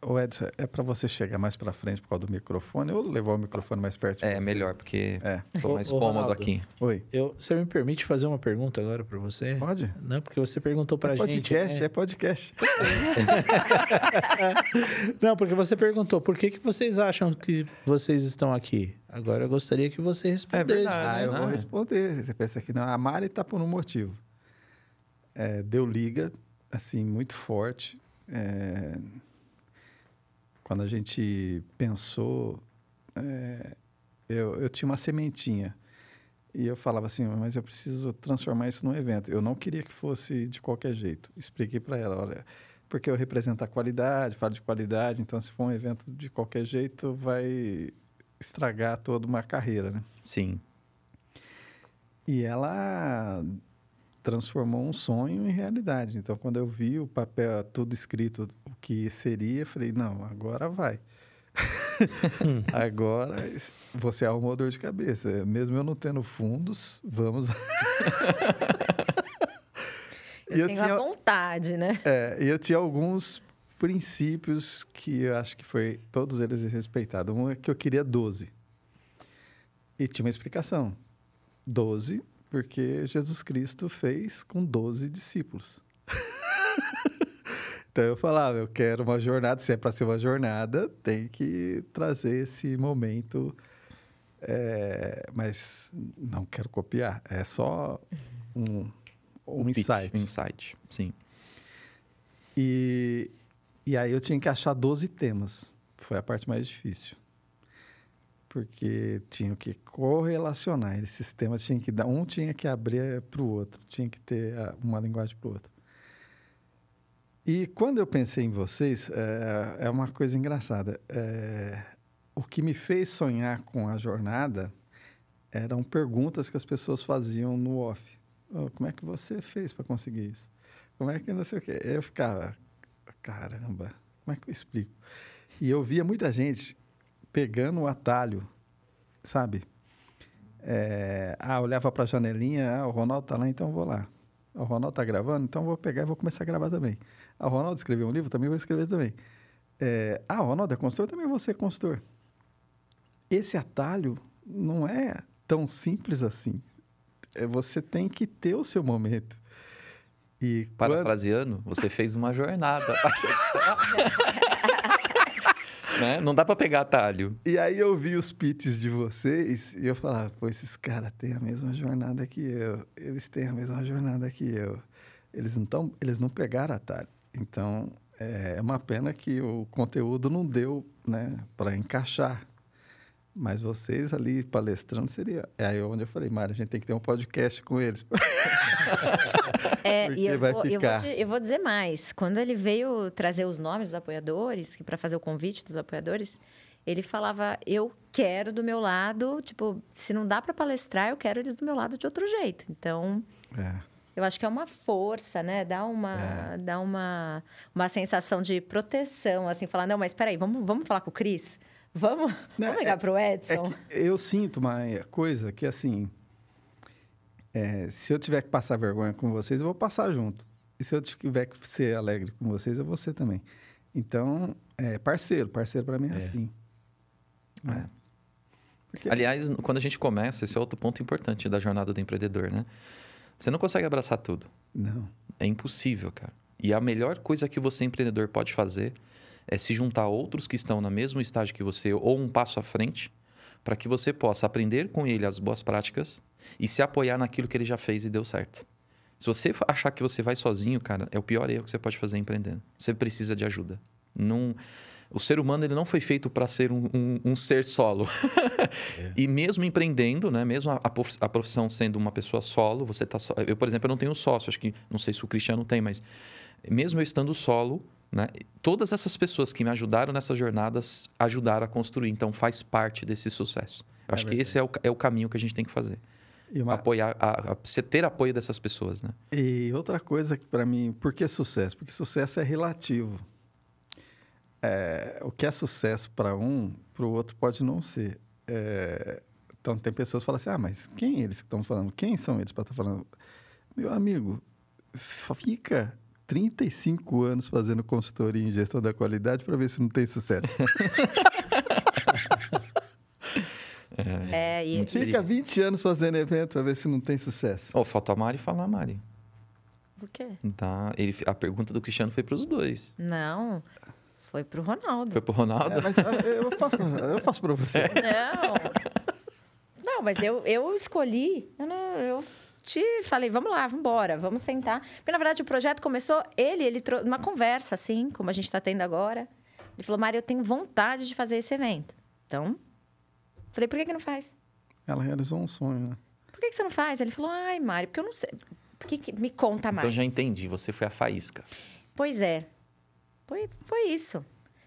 Ô Edson, é para você chegar mais para frente por causa do microfone ou levar o microfone mais perto de É você? melhor, porque É. tô mais ô, cômodo Ronaldo. aqui. Oi. Eu, você me permite fazer uma pergunta agora para você? Pode? Não, porque você perguntou pra é gente. podcast, né? é podcast. [laughs] Não, porque você perguntou por que, que vocês acham que vocês estão aqui. Agora eu gostaria que você respondesse. verdade. Ah, eu né? vou responder. Você pensa que não. A Mari está por um motivo. É, deu liga, assim, muito forte. É, quando a gente pensou, é, eu, eu tinha uma sementinha. E eu falava assim, mas eu preciso transformar isso num evento. Eu não queria que fosse de qualquer jeito. Expliquei para ela, olha, porque eu represento a qualidade, falo de qualidade, então se for um evento de qualquer jeito, vai estragar toda uma carreira, né? Sim. E ela transformou um sonho em realidade. Então, quando eu vi o papel, tudo escrito, o que seria, eu falei, não, agora vai. [laughs] [laughs] agora você arrumou dor de cabeça. Mesmo eu não tendo fundos, vamos... [laughs] E Eu tenho a vontade, né? É, e eu tinha alguns princípios que eu acho que foi todos eles respeitados. Um é que eu queria 12. E tinha uma explicação. 12, porque Jesus Cristo fez com 12 discípulos. [laughs] então eu falava, eu quero uma jornada, se é para ser uma jornada, tem que trazer esse momento. é, mas não quero copiar, é só um, um pitch, insight. um insight, sim. E, e aí eu tinha que achar 12 temas. Foi a parte mais difícil. Porque tinha que correlacionar. Esses temas tinham que dar. Um tinha que abrir para o outro, tinha que ter ah, uma linguagem para o outro. E quando eu pensei em vocês, é, é uma coisa engraçada. É, o que me fez sonhar com a jornada eram perguntas que as pessoas faziam no off. "Oh, como é que você fez para conseguir isso? Como é que não sei o quê? Eu ficava, caramba, como é que eu explico? E eu via muita gente pegando o atalho, sabe? É, ah, olhava para a janelinha, ah, o Ronaldo tá lá, então eu vou lá. O Ronaldo tá gravando, então eu vou pegar e vou começar a gravar também. Ah, o Ronaldo escreveu um livro, também vou escrever também. É, ah, o Ronaldo é consultor, também vou ser consultor. Esse atalho não é tão simples assim. É, você tem que ter o seu momento. E quando- Parafraseando, você fez uma jornada. [laughs] [laughs] né? Não dá para pegar atalho. E aí eu vi os pits de vocês e eu falava, pô, esses caras têm a mesma jornada que eu. Eles têm a mesma jornada que eu. Eles não, tão, eles não pegaram atalho. Então, é uma pena que o conteúdo não deu né, para encaixar. Mas vocês ali palestrando seria. É aí onde eu falei, Mário, a gente tem que ter um podcast com eles. [laughs] é, e eu vou, eu, vou, eu vou, dizer mais. Quando ele veio trazer os nomes dos apoiadores, para fazer o convite dos apoiadores, ele falava: Eu quero do meu lado, tipo, se não dá para palestrar, eu quero eles do meu lado de outro jeito. Então. É. Eu acho que é uma força, né? Dá uma, é. dá uma, uma sensação de proteção, assim, falar, não, mas peraí, vamos, vamos falar com o Cris? Vamos, né? vamos ligar é, para o Edson? É eu sinto uma coisa que, assim, é, se eu tiver que passar vergonha com vocês, eu vou passar junto. E se eu tiver que ser alegre com vocês, eu vou ser também. Então, é parceiro. Parceiro para mim é, é. assim. É. Porque... Aliás, quando a gente começa, esse é outro ponto importante da jornada do empreendedor, né? Você não consegue abraçar tudo. Não. É impossível, cara. E a melhor coisa que você, empreendedor, pode fazer é se juntar a outros que estão no mesmo estágio que você ou um passo à frente, para que você possa aprender com ele as boas práticas e se apoiar naquilo que ele já fez e deu certo. Se você achar que você vai sozinho, cara, é o pior erro que você pode fazer empreendendo. Você precisa de ajuda. Não o ser humano ele não foi feito para ser um, um, um, ser solo. [laughs] é. E mesmo empreendendo, né? mesmo a, a profissão sendo uma pessoa solo, você tá so... Eu, por exemplo, eu não tenho sócio, acho que não sei se o Cristiano tem, mas mesmo eu estando solo, né? Todas essas pessoas que me ajudaram nessas jornadas ajudaram a construir, então faz parte desse sucesso. Eu é acho verdade. que esse é o, é o caminho que a gente tem que fazer. Uma... Apoiar, a, a, você ter apoio dessas pessoas, né? E outra coisa que para mim, por que sucesso? Porque sucesso é relativo é, o que é sucesso para um, para o outro pode não ser. É, então, tem pessoas que falam assim: ah, mas quem eles que estão falando? Quem são eles para estar tá falando? Meu amigo, fica 35 anos fazendo consultoria em gestão da qualidade para ver se não tem sucesso. [laughs] é, e... Fica 20 anos fazendo evento para ver se não tem sucesso. Oh, falta a Mari falar, Mari. O quê? Tá. Ele, a pergunta do Cristiano foi para os dois. Não. Foi pro Ronaldo. Foi pro Ronaldo? É, mas ah, eu faço, eu faço pra você. Não. Não, mas eu, eu escolhi. Eu, não, eu te falei, vamos lá, vamos embora, vamos sentar. Porque, na verdade, o projeto começou, ele, ele trouxe uma conversa, assim, como a gente está tendo agora. Ele falou, Mari, eu tenho vontade de fazer esse evento. Então, falei, por que, que não faz? Ela realizou um sonho, né? Por que, que você não faz? Ele falou, ai, Mari, porque eu não sei. Por que, que me conta mais? Então, já entendi, você foi a faísca. Pois é. Foi, foi isso.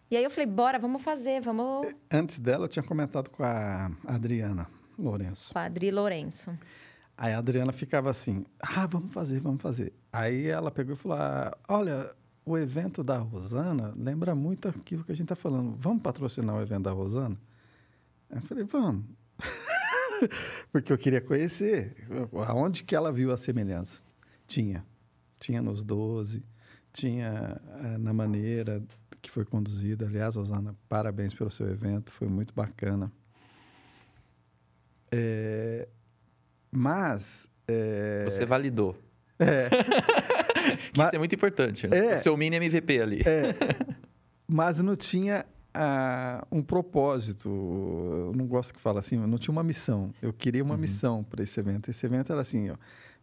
E aí eu falei, bora, vamos fazer, vamos... Antes dela, eu tinha comentado com a Adriana Lourenço. Com a Adri Lourenço. Aí a Adriana ficava assim, ah, vamos fazer, vamos fazer. Aí ela pegou e falou, ah, olha, o evento da Rosana lembra muito aquilo que a gente está falando. Vamos patrocinar o evento da Rosana? Eu falei, vamos. [laughs] Porque eu queria conhecer aonde que ela viu a semelhança. Tinha. Tinha nos 12 tinha eh, na maneira que foi conduzida. Aliás, Rosana, parabéns pelo seu evento, foi muito bacana. É, mas. É, Você validou. É. [laughs] mas, isso é muito importante, né? É, o seu mini MVP ali. É, mas não tinha uh, um propósito. Eu não gosto que fala assim, não tinha uma missão. Eu queria uma uhum. missão para esse evento. Esse evento era assim, ó,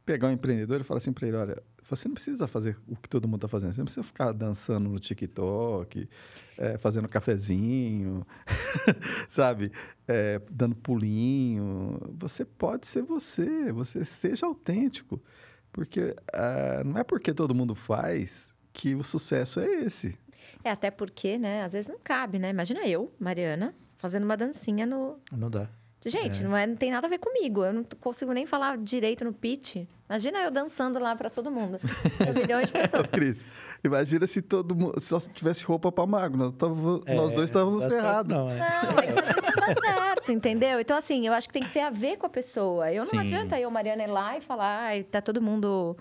pegar um empreendedor e falar assim para ele, olha, você não precisa fazer o que todo mundo está fazendo. Você não precisa ficar dançando no TikTok, é, fazendo cafezinho, [laughs] sabe? É, dando pulinho. Você pode ser você. Você seja autêntico. Porque uh, não é porque todo mundo faz que o sucesso é esse. É, até porque, né? Às vezes não cabe, né? Imagina eu, Mariana, fazendo uma dancinha no... Não dá. Gente, é. não, é, não tem nada a ver comigo. Eu não consigo nem falar direito no pitch. Imagina eu dançando lá para todo mundo. [laughs] milhões de pessoas. Cris, imagina se todo mundo só tivesse roupa para mago. Nós, tava, é, nós dois estávamos ferrados. Não, é. não, é que às vezes certo, entendeu? Então, assim, eu acho que tem que ter a ver com a pessoa. Eu não Sim. adianta eu, Mariana, ir lá e falar, ai, tá todo mundo,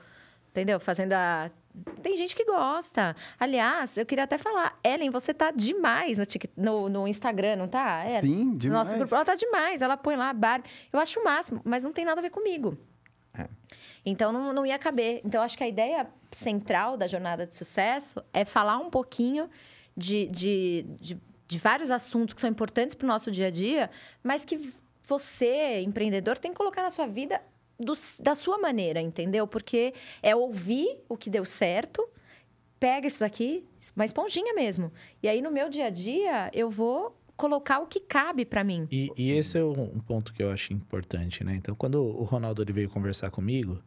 entendeu? Fazendo a tem gente que gosta. Aliás, eu queria até falar, Ellen, você tá demais no, no, no Instagram, não tá? É, Sim, demais. Nosso grupo, ela tá demais. Ela põe lá a Barbie. Eu acho o máximo, mas não tem nada a ver comigo. É. Então, não, não ia caber. Então, acho que a ideia central da jornada de sucesso é falar um pouquinho de, de, de de vários assuntos que são importantes para o nosso dia a dia, mas que você, empreendedor, tem que colocar na sua vida do, da sua maneira, entendeu? Porque é ouvir o que deu certo, pega isso daqui, uma esponjinha mesmo. E aí, no meu dia a dia, eu vou colocar o que cabe para mim. E, e, esse é um ponto que eu acho importante, né? Então, quando o Ronaldo ele veio conversar comigo,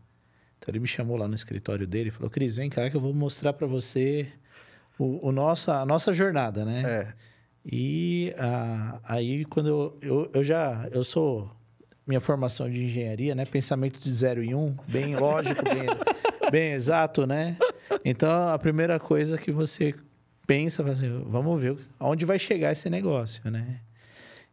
então ele me chamou lá no escritório dele e falou: Cris, vem cá que eu vou mostrar para você o, o nossa, a nossa jornada, né? É. E ah, aí, quando eu, eu, eu já. Eu sou. Minha formação de engenharia, né? Pensamento de zero e um, bem lógico, bem, bem exato, né? Então, a primeira coisa que você pensa, assim, vamos ver aonde vai chegar esse negócio, né?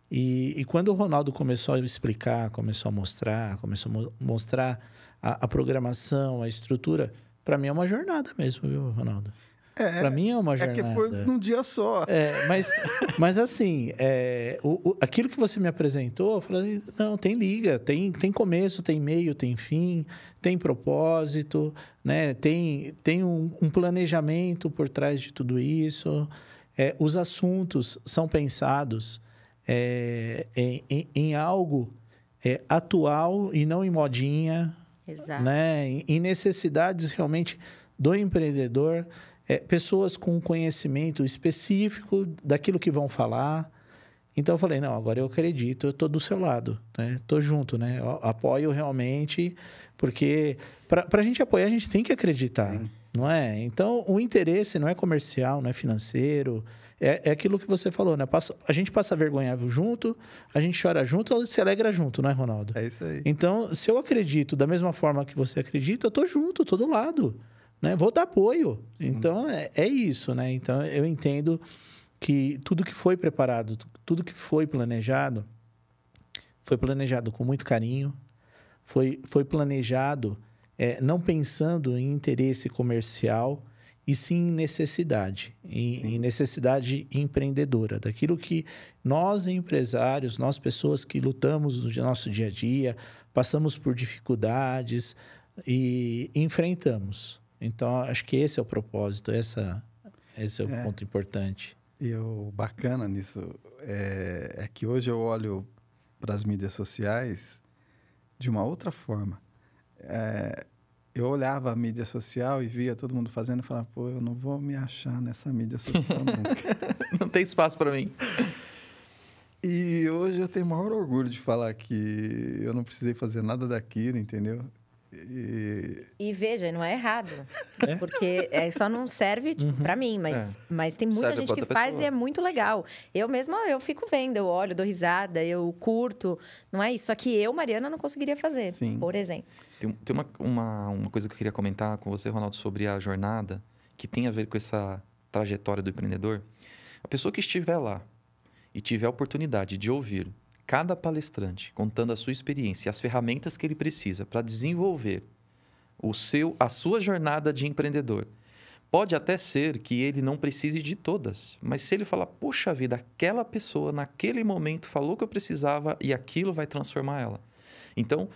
E, e, quando o Ronaldo começou a explicar, começou a mostrar, começou a mo mostrar a, a, programação, a estrutura, para mim é uma jornada mesmo, viu, Ronaldo? É, para mim é uma jornada. É que foi num dia só. É, mas, mas assim, é, o, o, aquilo que você me apresentou, eu falei, não, tem liga, tem, tem começo, tem meio, tem fim, tem propósito, né? tem, tem um, um planejamento por trás de tudo isso. É, os assuntos são pensados é, em, em, em, algo é, atual e não em modinha. Exato. Né? Em, em necessidades realmente do empreendedor é, pessoas com conhecimento específico daquilo que vão falar. Então eu falei, não, agora eu acredito, eu estou do seu lado, né? Estou junto, né? Eu apoio realmente, porque para a gente apoiar, a gente tem que acreditar, Sim. não é? Então o interesse não é comercial, não é financeiro, é, é aquilo que você falou, né? Passa, a gente passa vergonha junto, a gente chora junto, se alegra junto, não é, Ronaldo? É isso aí. Então, se eu acredito da mesma forma que você acredita, eu estou junto, estou do lado né? Vou dar apoio. Sim. Então, é, é isso, né? Então, eu entendo que tudo que foi preparado, tudo que foi planejado, foi planejado com muito carinho, foi, foi planejado é, não pensando em interesse comercial, e sim em necessidade, em, em, necessidade empreendedora, daquilo que nós empresários, nós pessoas que lutamos no nosso dia a dia, passamos por dificuldades e enfrentamos. Então, acho que esse é o propósito, essa, esse é o é. ponto importante. E o bacana nisso é, é que hoje eu olho para as mídias sociais de uma outra forma. É, eu olhava a mídia social e via todo mundo fazendo e falava, pô, eu não vou me achar nessa mídia social nunca. [laughs] não tem espaço para mim. E hoje eu tenho o maior orgulho de falar que eu não precisei fazer nada daquilo, entendeu? E... e, veja, não é errado. É? Porque é, só não serve tipo, uhum. para mim, mas, é. mas tem muita serve gente que faz pessoa. e é muito legal. Eu mesma, eu fico vendo, eu olho, dou risada, eu curto. Não é isso. Só que eu, Mariana, não conseguiria fazer, Sim. por exemplo. Tem, tem uma, uma, uma coisa que eu queria comentar com você, Ronaldo, sobre a jornada, que tem a ver com essa trajetória do empreendedor. A pessoa que estiver lá e tiver a oportunidade de ouvir cada palestrante contando a sua experiência e as ferramentas que ele precisa para desenvolver o seu, a sua jornada de empreendedor. Pode até ser que ele não precise de todas, mas se ele falar, poxa vida, aquela pessoa naquele momento falou que eu precisava e aquilo vai transformar ela. Então,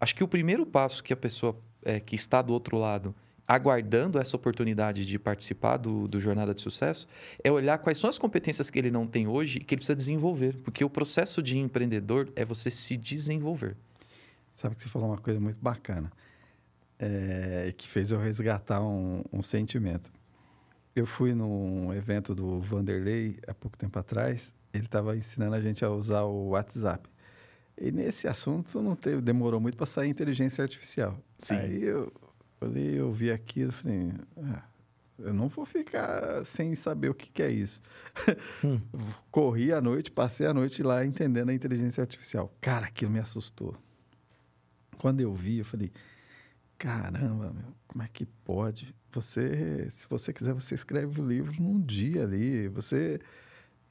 acho que o primeiro passo que a pessoa é, que está do outro lado aguardando essa oportunidade de participar do, do Jornada de Sucesso, é olhar quais são as competências que ele não tem hoje e que ele precisa desenvolver. Porque o processo de empreendedor é você se desenvolver. Sabe que você falou uma coisa muito bacana, é, que fez eu resgatar um, um sentimento. Eu fui num evento do Vanderlei há pouco tempo atrás, ele estava ensinando a gente a usar o WhatsApp. E nesse assunto não teve, demorou muito para sair inteligência artificial. Sim. Aí eu Falei, eu vi aquilo, falei, ah, eu não vou ficar sem saber o que, que é isso. Hum. [laughs] Corri à noite, passei a noite lá entendendo a inteligência artificial. Cara, aquilo me assustou. Quando eu vi, eu falei, caramba, meu, como é que pode? Você, se você quiser, você escreve o livro num dia ali. Você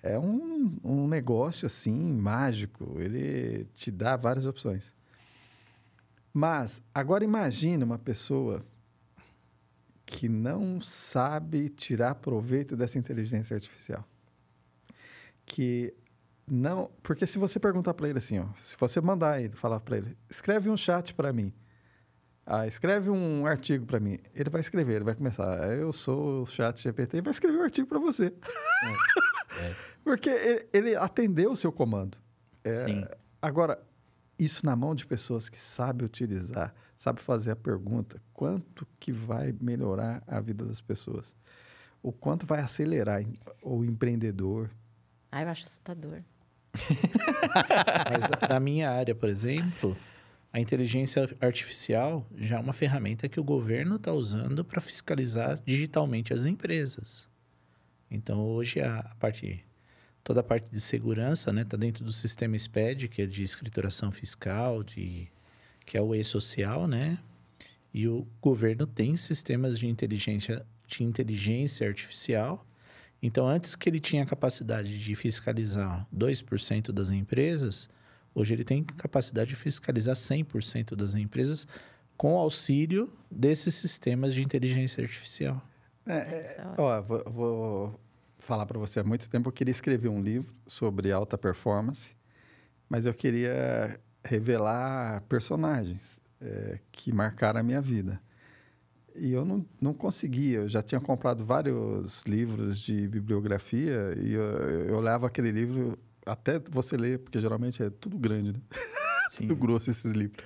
é um, um negócio assim mágico. Ele te dá várias opções. Mas agora imagine uma pessoa que não sabe tirar proveito dessa inteligência artificial. Que não, porque se você perguntar para ele assim, ó, se você mandar ele falar para ele, escreve um chat para mim. Ah, escreve um artigo para mim. Ele vai escrever, ele vai começar. Eu sou o chat GPT e vai escrever um artigo para você. É, é. [laughs] Porque ele, ele atendeu o seu comando. É, Sim. Agora, isso na mão de pessoas que sabem utilizar, sabem fazer a pergunta, quanto que vai melhorar a vida das pessoas? O quanto vai acelerar o empreendedor? Ai, eu acho assustador. [laughs] Mas na minha área, por exemplo, a inteligência artificial já é uma ferramenta que o governo está usando para fiscalizar digitalmente as empresas. Então, hoje, a a parte, toda a parte de segurança está dentro do sistema SPED, que é de escrituração fiscal, de, que é o e-social, né? E o governo tem sistemas de inteligência, de inteligência artificial então, antes que ele tinha a capacidade de fiscalizar 2% das empresas, hoje ele tem capacidade de fiscalizar 100% das empresas com o auxílio desses sistemas de inteligência artificial. É, é é, ó, vou, vou falar para você há muito tempo. Eu queria escrever um livro sobre alta performance, mas eu queria revelar personagens é, que marcaram a minha vida. E eu não, não conseguia. Eu já tinha comprado vários livros de bibliografia e eu, eu olhava aquele livro até você ler, porque geralmente é tudo grande, né? [laughs] Tudo grosso esses livros.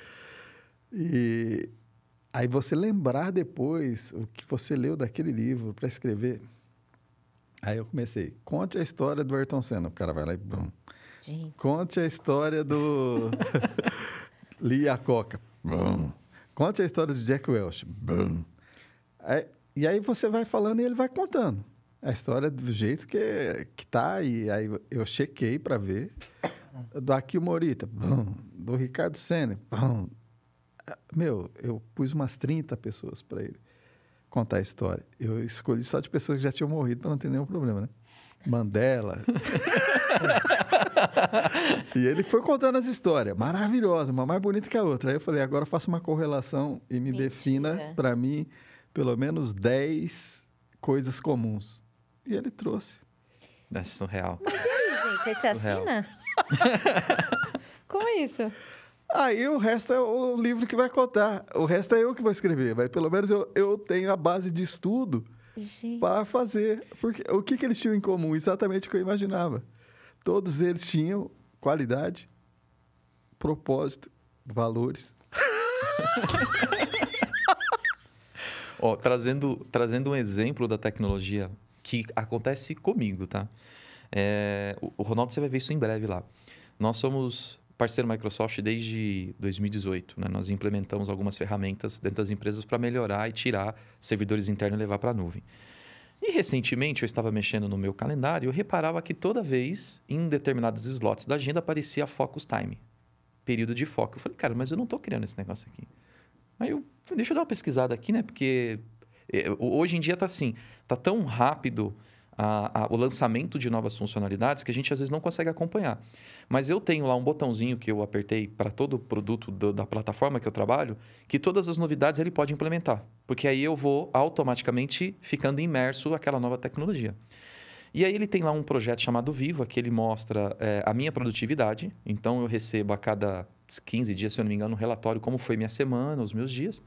E aí você lembrar depois o que você leu daquele livro para escrever. Aí eu comecei, conte a história do Ayrton Senna. O cara vai lá e brum. Gente, Conte a história do [laughs] Lee Iacocca. Brum. Conte a história do Jack Welch. Brum. Aí- e aí você vai falando e ele vai contando a história do jeito que, que tá. E aí eu chequei para ver. Do Akio Morita, brum. do Ricardo Senna. brum. Meu, eu pus umas 30 pessoas para ele contar a história. Eu escolhi só de pessoas que já tinham morrido para não ter nenhum problema, né? Mandela. [laughs] e ele foi contando as histórias, maravilhosa, uma mais bonita que a outra. Aí eu falei, agora faça uma correlação e me Mentira. defina para mim pelo menos 10 coisas comuns. E ele trouxe. É surreal. e aí, gente? Aí você Surreal. assina? [laughs] Como é isso? Aí o resto é o livro que vai contar. O resto é eu que vou escrever. Mas pelo menos eu, eu tenho a base de estudo para fazer. Porque o que, que eles tinham em comum? Exatamente o que eu imaginava. Todos eles tinham qualidade, propósito, valores. [laughs] Ó, trazendo, trazendo um exemplo da tecnologia que acontece comigo, tá? É, o, o Ronaldo, você vai ver isso em breve lá. Nós somos parceiro Microsoft desde 2018. Né? Nós implementamos algumas ferramentas dentro das empresas para melhorar e tirar servidores internos e levar para a nuvem. E recentemente eu estava mexendo no meu calendário e eu reparava que toda vez, em determinados slots da agenda, aparecia Focus Time. Período de foco. Eu falei, cara, mas eu não estou criando esse negócio aqui. Aí eu, deixa eu dar uma pesquisada aqui, né? Porque eh, hoje em dia tá assim, tá tão rápido a- a- o lançamento de novas funcionalidades que a gente às vezes não consegue acompanhar. Mas eu tenho lá um botãozinho que eu apertei para todo o produto do- da plataforma que eu trabalho, que todas as novidades ele pode implementar. Porque aí eu vou automaticamente ficando imerso naquela nova tecnologia. E aí ele tem lá um projeto chamado Viva, que ele mostra eh, a minha produtividade. Então eu recebo a cada 15 dias, se eu não me engano, um relatório como foi minha semana, os meus dias.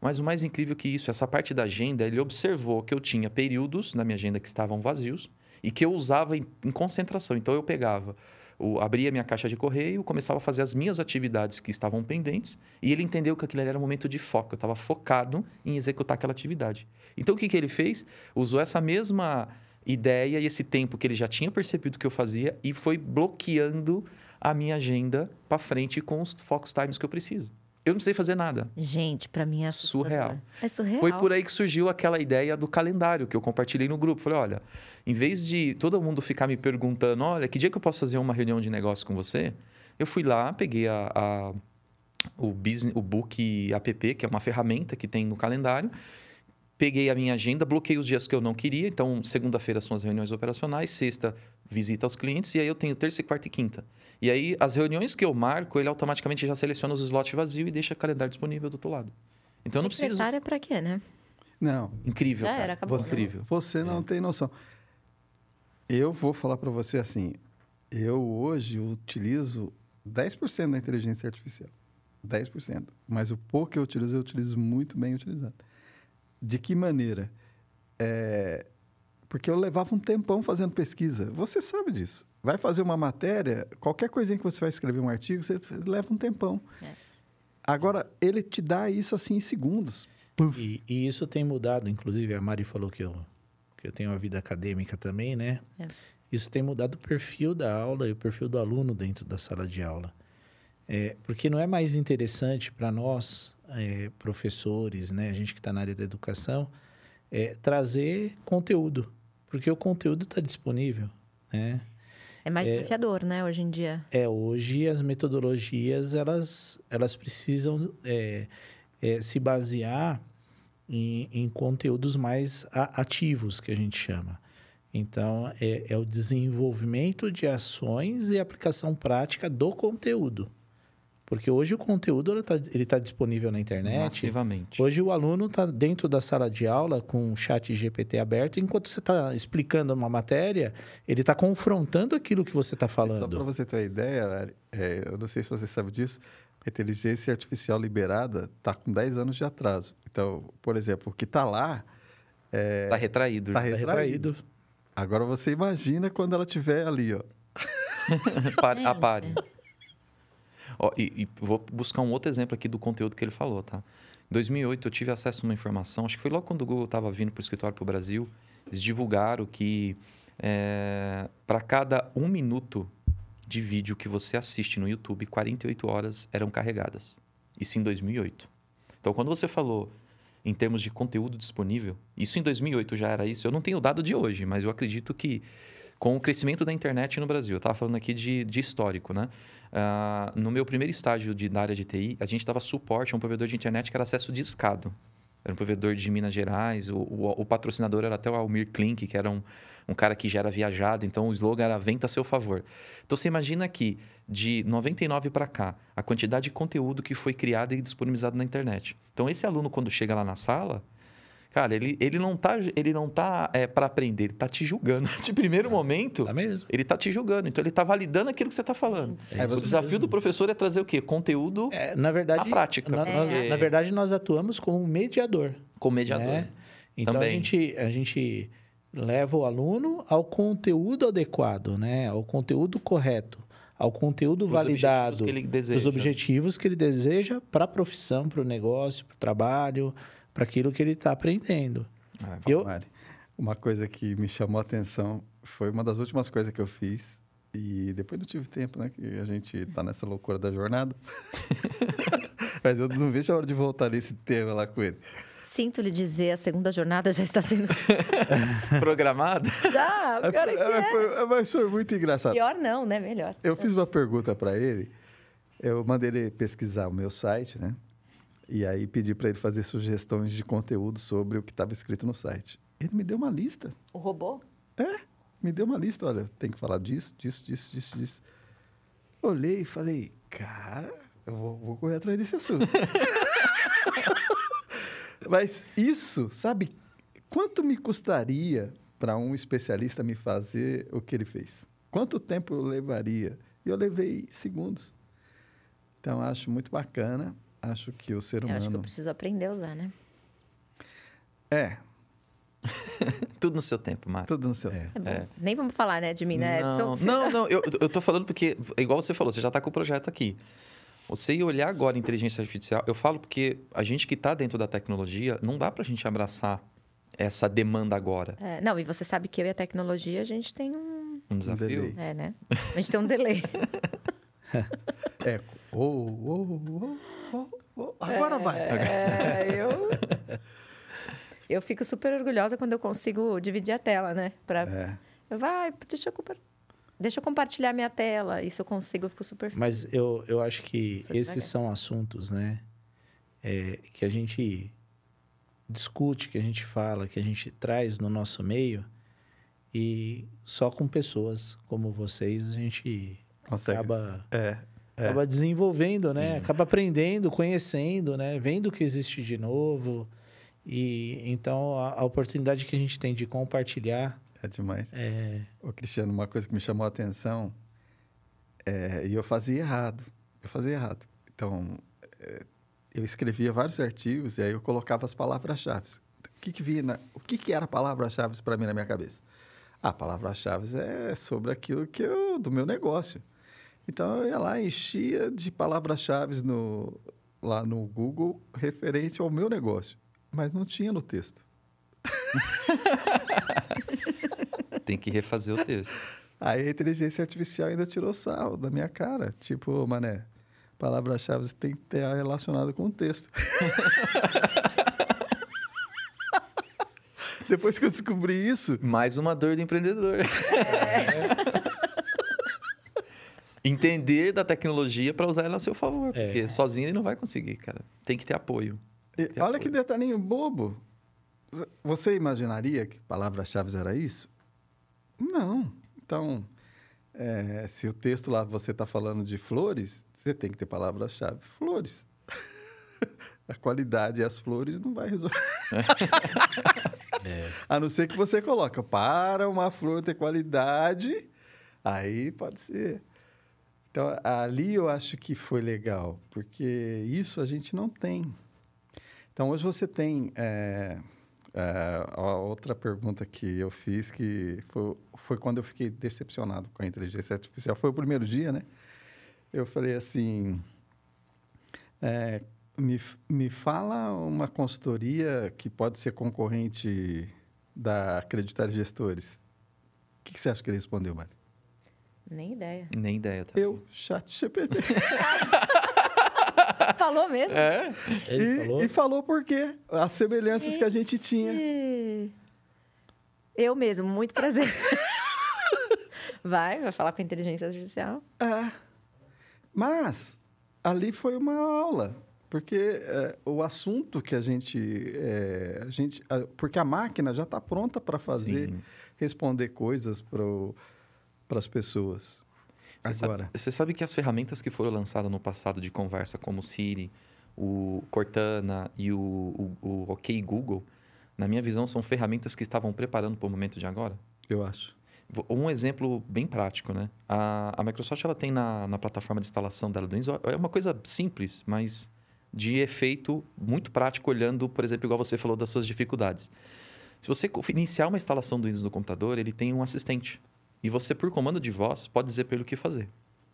Mas o mais incrível que isso, essa parte da agenda, ele observou que eu tinha períodos na minha agenda que estavam vazios e que eu usava em, em concentração. Então eu pegava, o, abria minha caixa de correio, começava a fazer as minhas atividades que estavam pendentes e ele entendeu que aquilo era um momento de foco. Eu estava focado em executar aquela atividade. Então o que, que ele fez? Usou essa mesma ideia e esse tempo que ele já tinha percebido que eu fazia e foi bloqueando a minha agenda para frente com os focus times que eu preciso. Eu não precisei fazer nada. gente, pra mim é. Surreal. É surreal. Foi por aí que surgiu aquela ideia do calendário que eu compartilhei no grupo. Falei, olha, em vez de todo mundo ficar me perguntando, olha, que dia que eu posso fazer uma reunião de negócio com você? Eu fui lá, peguei a, a- o, business, o Book App, que é uma ferramenta que tem no calendário, peguei a minha agenda, bloqueei os dias que eu não queria. Então, segunda-feira são as reuniões operacionais, sexta, visita aos clientes, e aí eu tenho terça, quarta e quinta. E aí, as reuniões que eu marco, ele automaticamente já seleciona os slots vazios e deixa o calendário disponível do outro lado. Então, eu não preciso... Secretária pra quê, né? Não, Incrível, Já cara. era, acabou. Incrível. Você não tem noção. Eu vou falar para você assim, eu hoje utilizo 10% da inteligência artificial. 10%. Mas o pouco que eu utilizo, eu utilizo muito bem utilizado. De que maneira? É, Porque eu levava um tempão fazendo pesquisa. Você sabe disso. Vai fazer uma matéria, qualquer coisinha que você vai escrever um artigo, você leva um tempão. É. Agora, ele te dá isso assim em segundos. E, e isso tem mudado, inclusive a Mari falou que eu, que eu tenho uma vida acadêmica também, né? É. Isso tem mudado o perfil da aula e o perfil do aluno dentro da sala de aula. É, porque não é mais interessante para nós, é, professores, né, a gente que está na área da educação, é, trazer conteúdo, porque o conteúdo está disponível, né? É mais desafiador, né, hoje em dia. É, hoje as metodologias, elas, elas precisam é, é, se basear em, em conteúdos mais ativos, que a gente chama. Então, é, é o desenvolvimento de ações e aplicação prática do conteúdo. Porque hoje o conteúdo ele está ele tá disponível na internet. Massivamente. Hoje o aluno está dentro da sala de aula com o chat GPT aberto, enquanto você está explicando uma matéria, ele está confrontando aquilo que você está Só para falando. você ter uma ideia, Lari, é, eu não sei se você sabe disso, a inteligência artificial liberada está com 10 anos de atraso. Então, por exemplo, o que está lá Tá retraído. está Tá retraído. retraído. Agora você imagina quando ela estiver ali, ó. [laughs] É, a pare. Ó, e, e vou buscar um outro exemplo aqui do conteúdo que ele falou, tá? Em 2008 eu tive acesso a uma informação, acho que foi logo quando o Google estava vindo para o escritório para o Brasil, eles divulgaram que para cada um minuto de vídeo que você assiste no YouTube, 48 horas eram carregadas. Isso em 2008. Então, quando você falou em termos de conteúdo disponível, isso em 2008 já era isso. Eu não tenho o dado de hoje, mas eu acredito que com o crescimento da internet no Brasil, eu estava falando aqui de, de histórico, né? Ah, no meu primeiro estágio de, da área de TI, a gente dava suporte a um provedor de internet que era acesso discado. Era um provedor de Minas Gerais, o, o, o patrocinador era até o Almir Klink, que era um, um cara que já era viajado, então o slogan era venta a seu favor. Então você imagina que de 99 para cá, a quantidade de conteúdo que foi criado e disponibilizado na internet. Então esse aluno quando chega lá na sala, cara, ele, ele não tá ele não tá é, para aprender, ele tá te julgando. [laughs] De primeiro momento, Tá mesmo? ele tá te julgando. Então ele tá validando aquilo que você tá falando. É o desafio do professor é trazer o quê? Conteúdo É, na verdade, Na prática. na- nós- É. na verdade, nós atuamos como mediador. com mediador. né? Então a gente, a gente leva o aluno ao conteúdo adequado, né? Ao conteúdo correto, ao conteúdo Os validado, objetivos que ele deseja. os objetivos que ele deseja para a profissão, para o negócio, para o trabalho, para aquilo que ele está aprendendo. Ah, Eu, Mari, uma coisa que me chamou a atenção foi uma das últimas coisas que eu fiz. E depois não tive tempo, né? Que a gente tá nessa loucura da jornada. [laughs] Mas eu não vejo a hora de voltar nesse tema lá com ele. Sinto lhe dizer, a segunda jornada já está sendo. [laughs] Programado? já, pior é que É, é. foi- mas foi muito engraçado. Pior não, né? Melhor. Eu fiz uma pergunta para ele. Eu mandei ele pesquisar o meu site, né? E aí pedi para ele fazer sugestões de conteúdo sobre o que estava escrito no site. Ele me deu uma lista. O robô? Me deu uma lista, olha, tem que falar disso, disso, disso, disso, disso. Olhei e falei, cara, eu vou, vou correr atrás desse assunto. [laughs] Mas isso, sabe, quanto me custaria para um especialista me fazer o que ele fez? Quanto tempo eu levaria? E eu levei segundos. Então, acho muito bacana. Acho que o ser Eu acho que eu humano. preciso aprender a usar, né? É, [laughs] Tudo no seu tempo, Mário. tudo no seu. É. É bom. É. Nem vamos falar, né, de mim, né, Não, Edson? não, não, eu, eu tô falando porque, igual você falou, você já está com o projeto aqui. Você ir olhar agora a inteligência artificial, eu falo porque a gente que está dentro da tecnologia, não dá para a gente abraçar essa demanda agora. É, não, e você sabe que eu e a tecnologia, a gente tem um... Um desafio. delay. É, né? A gente tem um delay. [laughs] É. Oh, oh, oh, oh, agora vai. É, eu... [laughs] Eu fico super orgulhosa quando eu consigo dividir a tela, né? Pra... É. Vai, deixa eu, compa- deixa eu compartilhar minha tela. Isso eu consigo, eu fico super feliz. Mas eu, eu acho que Isso é esses devagar. são assuntos, né? é, que a gente discute, que a gente fala, que a gente traz no nosso meio. E só com pessoas como vocês a gente Consegue. acaba, É. É. acaba desenvolvendo, né? Sim. Acaba aprendendo, conhecendo, né? Vendo o que existe de novo. E então a, a oportunidade que a gente tem de compartilhar É demais. é, Ô, Cristiano, uma coisa que me chamou a atenção é, e eu fazia errado. Eu fazia errado. Então, é, eu escrevia vários artigos e aí eu colocava as palavras-chave. que, que vinha? na- o que, que era palavra-chave para mim na minha cabeça? A palavra-chave é sobre aquilo que eu, do meu negócio. Então eu ia lá e enchia de palavras-chave no, lá no Google referente ao meu negócio. Mas não tinha no texto. [laughs] Tem que refazer o texto. Aí a inteligência artificial ainda tirou sal da minha cara. Tipo, mané, palavras-chave tem que ter relacionado com o texto. [laughs] Depois que eu descobri isso, Mais uma dor do empreendedor. Entender da tecnologia para usar ela a seu favor. É. Porque sozinho ele não vai conseguir, cara. Tem que ter apoio. Que olha apoio. que detalhinho bobo. Você imaginaria que palavras-chave era isso? Não. Então, é, se o texto lá você está falando de flores, você tem que ter palavras-chave flores. [laughs] A qualidade e as flores não vai resolver. É. [laughs] A não ser que você coloca para uma flor ter qualidade, aí pode ser. Então, ali eu acho que foi legal, porque isso a gente não tem. Então, hoje você tem. é, é, a outra pergunta que eu fiz, que foi, foi quando eu fiquei decepcionado com a inteligência artificial. Foi o primeiro dia, né? Eu falei assim. é, me, me fala uma consultoria que pode ser concorrente da Acreditar Gestores. O que, que você acha que ele respondeu, Mário? Nem ideia. Nem ideia, tá? Eu, chat GPT. [laughs] Falou mesmo? É? Ele e, falou. e falou por quê? As semelhanças que a gente tinha. Eu mesmo, muito prazer. Vai, vai falar com a inteligência artificial. É. Mas ali foi uma aula, porque é, o assunto que a gente, é, a gente, a- porque a máquina já está pronta para fazer, Sim. responder coisas para as pessoas. Você Agora, Sabe, você sabe que as ferramentas que foram lançadas no passado de conversa, como o Siri, o Cortana e o, o, o OK Google, na minha visão, são ferramentas que estavam preparando para o momento de agora? eu acho. Um exemplo bem prático, né? A, a Microsoft ela tem na, na plataforma de instalação dela do Windows, é uma coisa simples, mas de efeito muito prático, olhando, por exemplo, igual você falou das suas dificuldades. Se você iniciar uma instalação do Windows no computador, ele tem um assistente. E você, por comando de voz, pode dizer para ele o que fazer.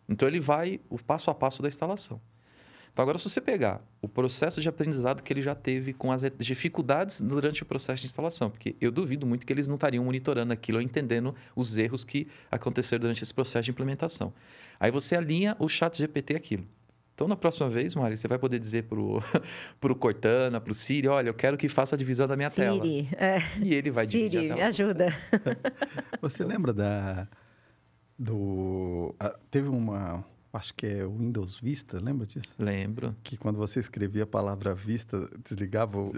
Então, ele vai o passo a passo da instalação. Então, agora, se você pegar o processo de aprendizado que ele já teve com as dificuldades durante o processo de instalação, porque eu duvido muito que eles não estariam monitorando aquilo ou entendendo os erros que aconteceram durante esse processo de implementação. Aí você alinha o chat GPT aquilo. Então, na próxima vez, Mari, você vai poder dizer pro, [laughs] pro Cortana, pro Siri, olha, eu quero que faça a divisão da minha tela. Siri, é, E ele vai dividir Siri, me ajuda. [laughs] [laughs] Você lembra da do ah, teve uma acho que é o Windows Vista, lembra disso? Lembro. Que quando você escrevia a palavra Vista, desligava o,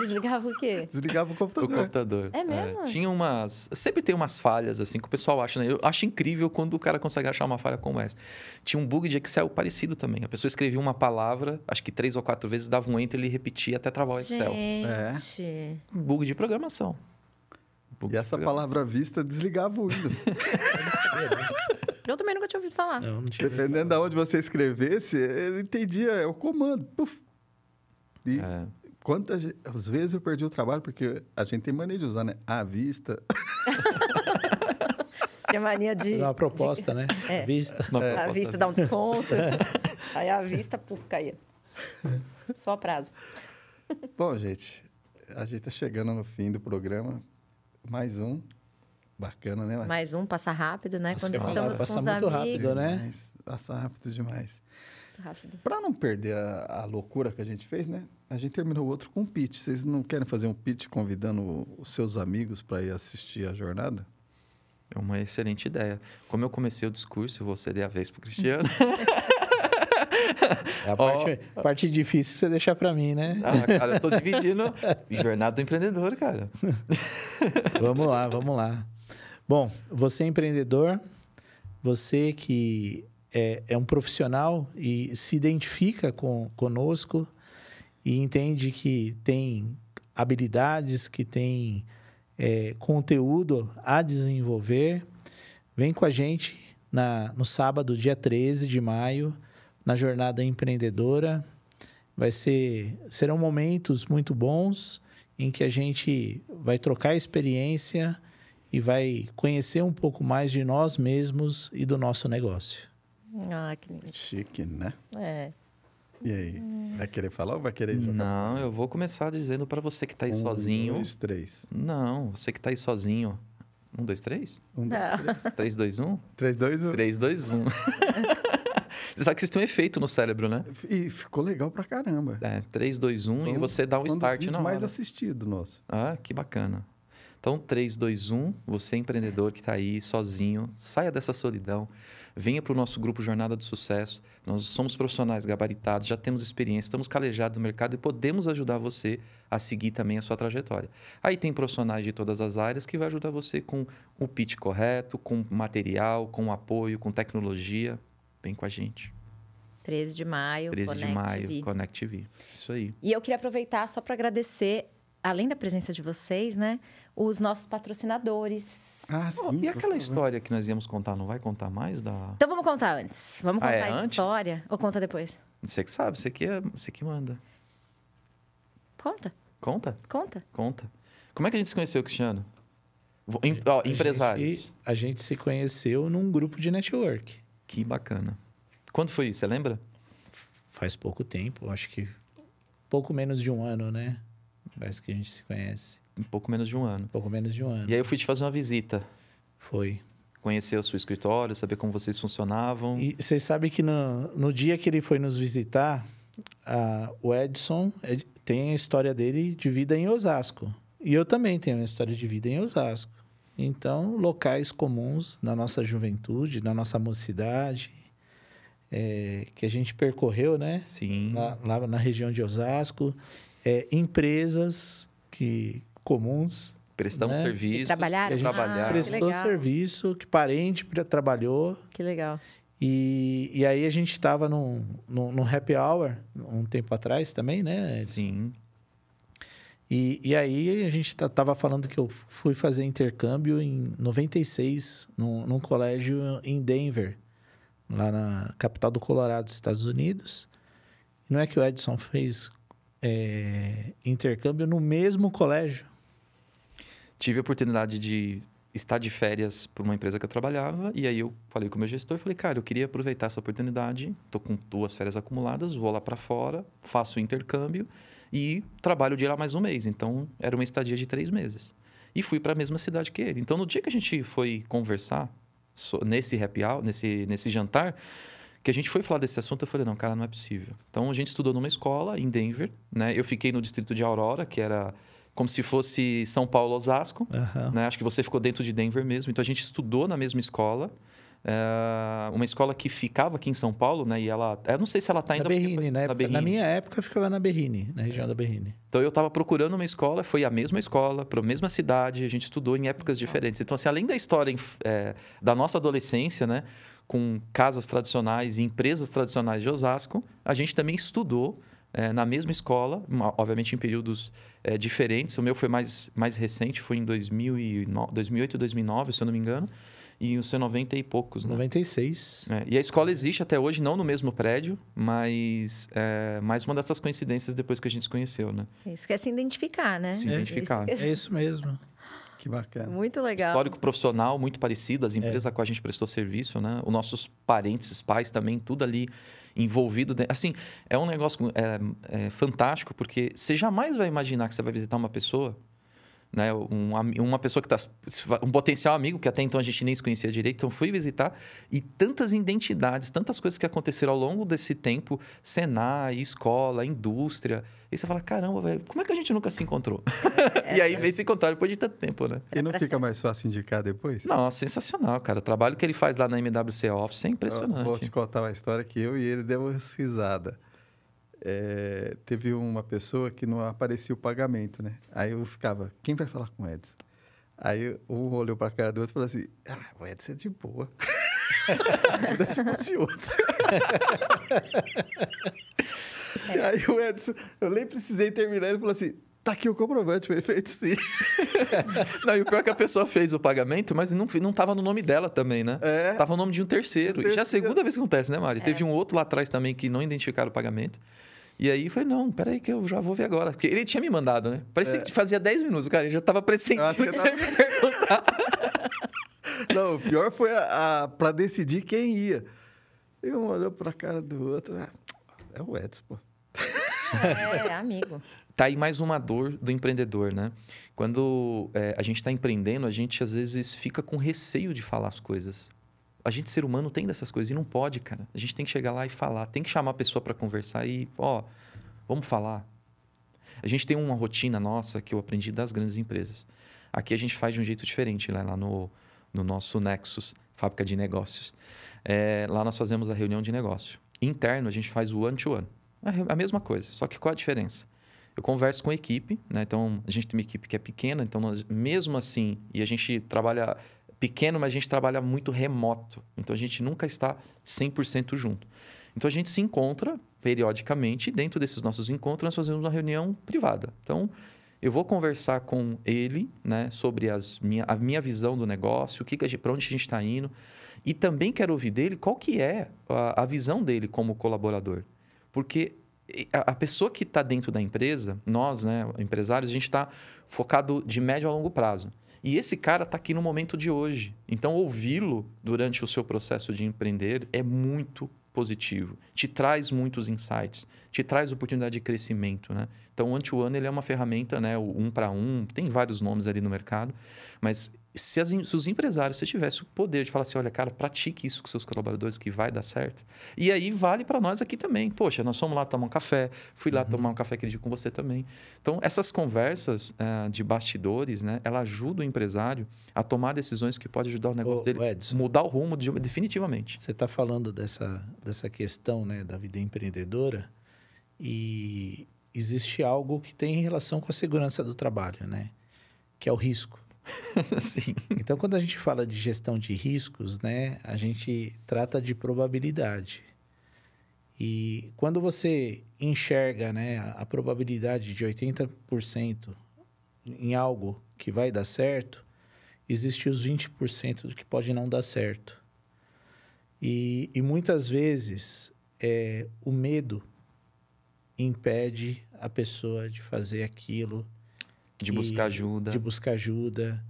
Desligava o quê? desligava o O computador. computador. É mesmo? tinha umas. Sempre tem umas falhas, assim, que o pessoal acha, né? Eu acho incrível quando o cara consegue achar uma falha como essa. Tinha um bug de Excel parecido também. A pessoa escrevia uma palavra, acho que três ou quatro vezes, dava um enter, ele repetia até travar o Excel. Gente. Um bug de programação. Bug E essa programação. palavra vista desligava o Windows. [laughs] Eu também nunca tinha ouvido falar. Não, não tinha Dependendo de onde você escrevesse, ele entendia é o comando. Puf. E É. quantas vezes eu perdi o trabalho, porque a gente tem mania de usar, né? À vista. [laughs] Tinha mania de. Uma proposta, né? É. Vista. Uma A proposta vista dá um desconto. [laughs] Aí a vista, puf, caía. Só a prazo. Bom, gente, a gente tá chegando no fim do programa. Mais um. Bacana, né? Mais um, passa rápido, né? Nossa, Quando estamos passa com os muito amigos. rápido, né? Demais. Passa rápido demais. Muito rápido. Para não perder a, a loucura que a gente fez, né? A gente terminou o outro com um pitch. Vocês não querem fazer um pitch convidando os seus amigos para ir assistir a jornada? É uma excelente ideia. Como eu comecei o discurso, eu vou ceder a vez pro Cristiano. [laughs] É a parte, a parte difícil você deixar pra mim, né? ah, cara, eu tô dividindo. Jornada do empreendedor, cara. [laughs] Vamos lá, vamos lá. Bom, você é empreendedor, você que é, é um profissional e se identifica com, conosco e entende que tem habilidades, que tem é, conteúdo a desenvolver, vem com a gente na, no sábado, dia 13 de maio, na Jornada Empreendedora. Vai ser, serão momentos muito bons em que a gente vai trocar experiência e vai conhecer um pouco mais de nós mesmos e do nosso negócio. Ah, que lindo. Chique, né? É. E aí? Vai querer falar ou vai querer jogar? Não, eu vou começar dizendo para você que tá aí um, sozinho. dois, três. Não, você que tá aí sozinho. Um, dois, três? Um, dois, Não. três. [laughs] Três, dois, um? Três, dois, um. Três, dois, um. Você [laughs] sabe que vocês têm um efeito no cérebro, né? E ficou legal pra caramba. É, 3, 2, 1 Foi e um- você dá um start na mais hora. assistido nosso. Ah, que bacana. Então, 3, 2, 1, você empreendedor que está aí sozinho, saia dessa solidão, venha para o nosso grupo Jornada do Sucesso. Nós somos profissionais gabaritados, já temos experiência, estamos calejados no mercado e podemos ajudar você a seguir também a sua trajetória. Aí tem profissionais de todas as áreas que vai ajudar você com o pitch correto, com material, com apoio, com tecnologia. Vem com a gente. 13 de maio, 13 de Connect maio, V. Connect TV. Isso aí. E eu queria aproveitar só para agradecer, além da presença de vocês, né, os nossos patrocinadores. Ah, Oh, sim. e aquela história que nós íamos contar, não vai contar mais da. Então vamos contar antes. Vamos Ah, contar é a antes? história ou conta depois? Você que sabe, você que, é, você que manda. Conta, Conta, conta. conta. Como é que a gente se conheceu, Cristiano? Em- ó, A empresários. gente- a gente se conheceu num grupo de network. Que bacana. Quando foi isso? Você lembra? Faz pouco tempo, acho que pouco menos de um ano, né? Parece que a gente se conhece. Um pouco menos de um ano. Pouco menos de um ano. E aí eu fui te fazer uma visita. Foi. Conhecer o seu escritório, saber como vocês funcionavam. E vocês sabem que no, no dia que ele foi nos visitar, a- o Edson é- tem a história dele de vida em Osasco. E eu também tenho uma história de vida em Osasco. Então, locais comuns na nossa juventude, na nossa mocidade, é, que a gente percorreu, né? Sim. Lá, lá na região de Osasco. É, empresas que comuns. Prestamos né? serviço. E trabalharam? Ah, que prestou legal. serviço, que parente trabalhou. Que legal. E, e aí a gente estava num, num, num happy hour um tempo atrás também, né? Edson? Sim. E, e aí a gente ta- tava falando que eu fui fazer intercâmbio em 96 num, num colégio em Denver, lá na capital do Colorado, Estados Unidos. E não é que o Edson fez é, intercâmbio no mesmo colégio? Tive a oportunidade de estar de férias por uma empresa que eu trabalhava. E aí eu falei com o meu gestor, falei, cara, eu queria aproveitar essa oportunidade. Tô com duas férias acumuladas, vou lá para fora, faço o intercâmbio e trabalho de lá mais um mês. Então, era uma estadia de três meses. E fui para a mesma cidade que ele. Então, no dia que a gente foi conversar nesse happy hour, nesse, nesse jantar, que a gente foi falar desse assunto, eu falei, não, cara, não é possível. Então, a gente estudou numa escola em Denver, né? Eu fiquei no distrito de Aurora, que era como se fosse São Paulo, Osasco. Aham. Né? Acho que você ficou dentro de Denver mesmo. Então a gente estudou na mesma escola. É, uma escola que ficava aqui em São Paulo, né? E ela. Eu não sei se ela está Na ainda. Berrine, né? na Berrine. Na minha época ficava na Berrine, na região da Berrine. Então eu estava procurando uma escola, foi a mesma escola, para a mesma cidade, a gente estudou em épocas diferentes. Então, assim, além da história é, da nossa adolescência, né? Com casas tradicionais e empresas tradicionais de Osasco, a gente também estudou é, na mesma escola, uma- obviamente em períodos é, diferentes. O meu foi mais, mais recente, foi em 2009, 2008, 2009, se eu não me engano. E o seu 90 e poucos, né? 96. É, e a escola existe até hoje, não no mesmo prédio, mas é mais uma dessas coincidências depois que a gente se conheceu, né? Isso quer se identificar, né? Se identificar. Isso- É isso mesmo. Que bacana. Muito legal. Histórico profissional muito parecido, as empresas É. a qual a gente prestou serviço, né? Os nossos parentes, pais também, tudo ali envolvido. Assim, é um negócio é, é fantástico, porque você jamais vai imaginar que você vai visitar uma pessoa, né? Um, uma pessoa que está... Um potencial amigo, que até então a gente nem se conhecia direito. Então, fui visitar e tantas identidades, tantas coisas que aconteceram ao longo desse tempo. Senai, escola, indústria. E você fala, caramba, velho, como é que a gente nunca se encontrou? [laughs] e aí veio se encontrar depois de tanto tempo, né? E não fica mais fácil indicar depois? Nossa, sensacional, cara. O trabalho que ele faz lá na MWC Office é Eu impressionante. Vou te contar uma história que eu e ele demos risada. É, teve uma pessoa que não aparecia o pagamento, né? Aí eu ficava, quem vai falar com o Edson? Aí um olhou pra cara do outro e falou assim, ah, o Edson é de boa. [laughs] Se fosse outro. E [laughs] aí o Edson, eu nem precisei terminar, ele falou assim, tá aqui o comprovante, foi feito sim. [laughs] Não, e o pior é que a pessoa fez o pagamento, mas não, não tava no nome dela também, né? É. Tava o nome de um terceiro. Um E já é a segunda vez que acontece, né, É. Mari? Teve um outro lá atrás também que não identificaram o pagamento. E aí falei, não, peraí que eu já vou ver agora. Porque ele tinha me mandado, né? Parecia que fazia 10 minutos, cara. Ele já tava pressentindo É. que que você ia me perguntar. Não, o pior foi a, a, pra decidir quem ia. E um olhou pra cara do outro. ah, É o Edson, pô. É, amigo. Tá aí mais uma dor do empreendedor, né? Quando é, a gente está empreendendo, a gente às vezes fica com receio de falar as coisas. A gente, ser humano, tem dessas coisas e não pode, cara. A gente tem que chegar lá e falar. Tem que chamar a pessoa para conversar e, ó, vamos falar. A gente tem uma rotina nossa que eu aprendi das grandes empresas. Aqui a gente faz de um jeito diferente, né? lá no, no nosso Nexus, fábrica de negócios. É, lá nós fazemos a reunião de negócio. Interno, a gente faz o one-to-one. A A mesma coisa, só que qual a diferença? Eu converso com a equipe, né? Então, a gente tem uma equipe que é pequena, então nós, mesmo assim, e a gente trabalha pequeno, mas a gente trabalha muito remoto. Então, a gente nunca está 100% junto. Então, a gente se encontra periodicamente, dentro desses nossos encontros, nós fazemos uma reunião privada. Então, eu vou conversar com ele, né, sobre as minha, a minha visão do negócio, o que, que para onde a gente está indo, e também quero ouvir dele qual que é a, a visão dele como colaborador, porque a, a pessoa que está dentro da empresa, nós, né, empresários, a gente está focado de médio a longo prazo. E esse cara está aqui no momento de hoje. Então, ouvi-lo durante o seu processo de empreender é muito positivo. Te traz muitos insights, te traz oportunidade de crescimento, né? Então, o One-to-One ele é uma ferramenta, né? O um para um, tem vários nomes ali no mercado, mas se, as se os empresários se tivessem o poder de falar assim, olha, cara, pratique isso com seus colaboradores que vai dar certo. E aí vale para nós aqui também. Poxa, nós fomos lá tomar um café, fui lá tomar um café aquele dia com você também. Então, essas conversas ah, de bastidores, né? Ela ajuda o empresário a tomar decisões que podem ajudar o negócio Ô, dele Edson. mudar o rumo de- definitivamente. Você está falando dessa, dessa questão né, da vida empreendedora e existe algo que tem relação com a segurança do trabalho, né? Que é o risco. [laughs] Então, quando a gente fala de gestão de riscos, né, a gente trata de probabilidade. E quando você enxerga né, a, a probabilidade de 80% em algo que vai dar certo, existe os 20% do que pode não dar certo. E, e muitas vezes é, o medo impede a pessoa de fazer aquilo De buscar ajuda. de buscar ajuda,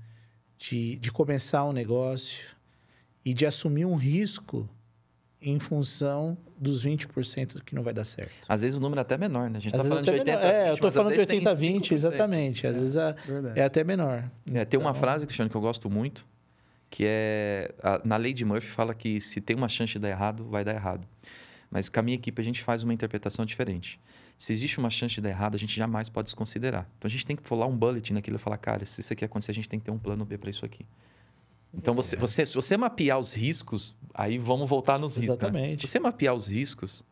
de, de começar um negócio e de assumir um risco em função dos 20% que não vai dar certo. Às vezes o número é até menor, né? A gente Às tá vezes falando de até 80 menor. É, eu 20, tô mas às falando de vezes tem 80 20, 5%. exatamente. Às vezes a- é até menor. É, tem uma Então, frase, Cristiano, que eu gosto muito, que é... a- na lei de Murphy fala que se tem uma chance de dar errado, vai dar errado. Mas com a minha equipe a gente faz uma interpretação diferente. Se existe uma chance de dar errado, a gente jamais pode desconsiderar. Então a gente tem que pular um bullet naquilo e falar, cara, se isso aqui acontecer, a gente tem que ter um plano B para isso aqui. Então, você, você, se você mapear os riscos, aí vamos voltar nos riscos. né? Exatamente. Se você mapear os riscos,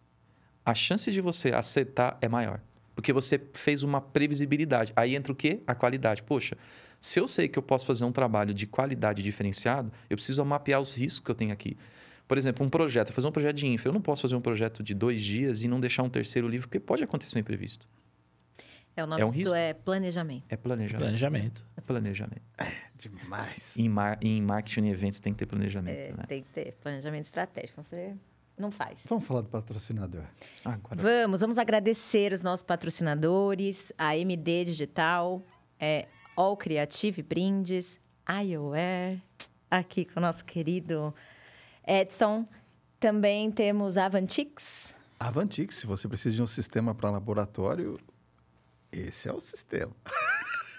a chance de você acertar é maior. Porque você fez uma previsibilidade. Aí entra o quê? A qualidade. Poxa, se eu sei que eu posso fazer um trabalho de qualidade diferenciado, eu preciso mapear os riscos que eu tenho aqui. Por exemplo, um projeto, fazer um projeto de infra. Eu não posso fazer um projeto de dois dias e não deixar um terceiro livro, porque pode acontecer um imprevisto. É, o nome É um disso risco. é planejamento. É planejamento. Planejamento. É planejamento. Demais. Em, mar... em marketing e eventos tem que ter planejamento, É, né? Tem que ter planejamento estratégico, senão você não faz. Vamos falar do patrocinador. Agora, Vamos, vamos agradecer os nossos patrocinadores, a MD Digital, é, All Creative Brindes, iOware, aqui com o nosso querido Edson. Também temos a Avantix, Avantix, se você precisa de um sistema para laboratório, esse é o sistema.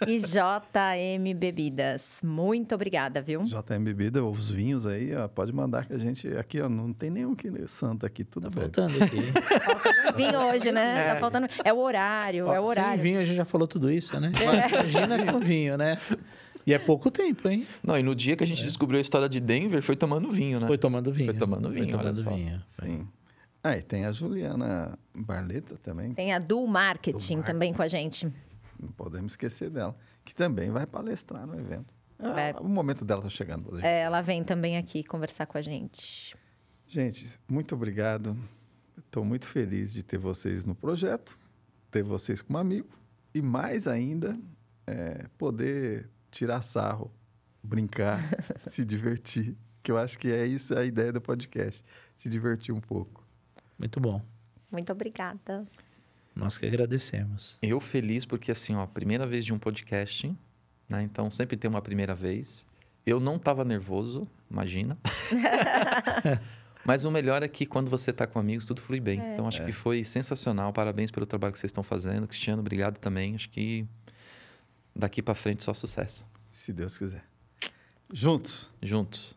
e [laughs] JM Bebidas. Muito obrigada, viu? JM Bebida, os vinhos aí, ó, pode mandar que a gente. Aqui, ó, não tem nenhum que santo aqui, tudo Tá bebe. faltando aqui. [laughs] Vinho hoje, né? Tá faltando. É o horário, é o Ó, Sem horário. vinho a gente já falou tudo isso, né? Imagina com vinho, né? E é pouco tempo, hein? Não, e no dia que a gente descobriu a história de Denver, foi tomando vinho, né? Foi tomando vinho. Foi tomando vinho, Foi olha tomando só. vinho. Sim. Ah, e tem a Juliana Barleta também, Tem a Do Marketing Do também com a gente. não podemos esquecer dela, que também vai palestrar no evento. Ah, Vai. O momento dela está chegando. gente. É, ela vem também aqui conversar com a gente. Gente, muito obrigado. Estou muito feliz de ter vocês no projeto, ter vocês como amigo e mais ainda é, poder tirar sarro, brincar, [laughs] se divertir. Que eu acho que é isso a ideia do podcast, se divertir um pouco. Muito bom. Muito obrigada. Nós que agradecemos. Eu feliz porque, assim, ó, primeira vez de um podcast, né? Então, sempre tem uma primeira vez. Eu não estava nervoso, imagina. [laughs] [laughs] Mas o melhor é que quando você está com amigos, tudo flui bem. É. Então, acho que foi sensacional. Parabéns pelo trabalho que vocês estão fazendo. Cristiano, obrigado também. Acho que daqui para frente só sucesso. Se Deus quiser. Juntos. Juntos.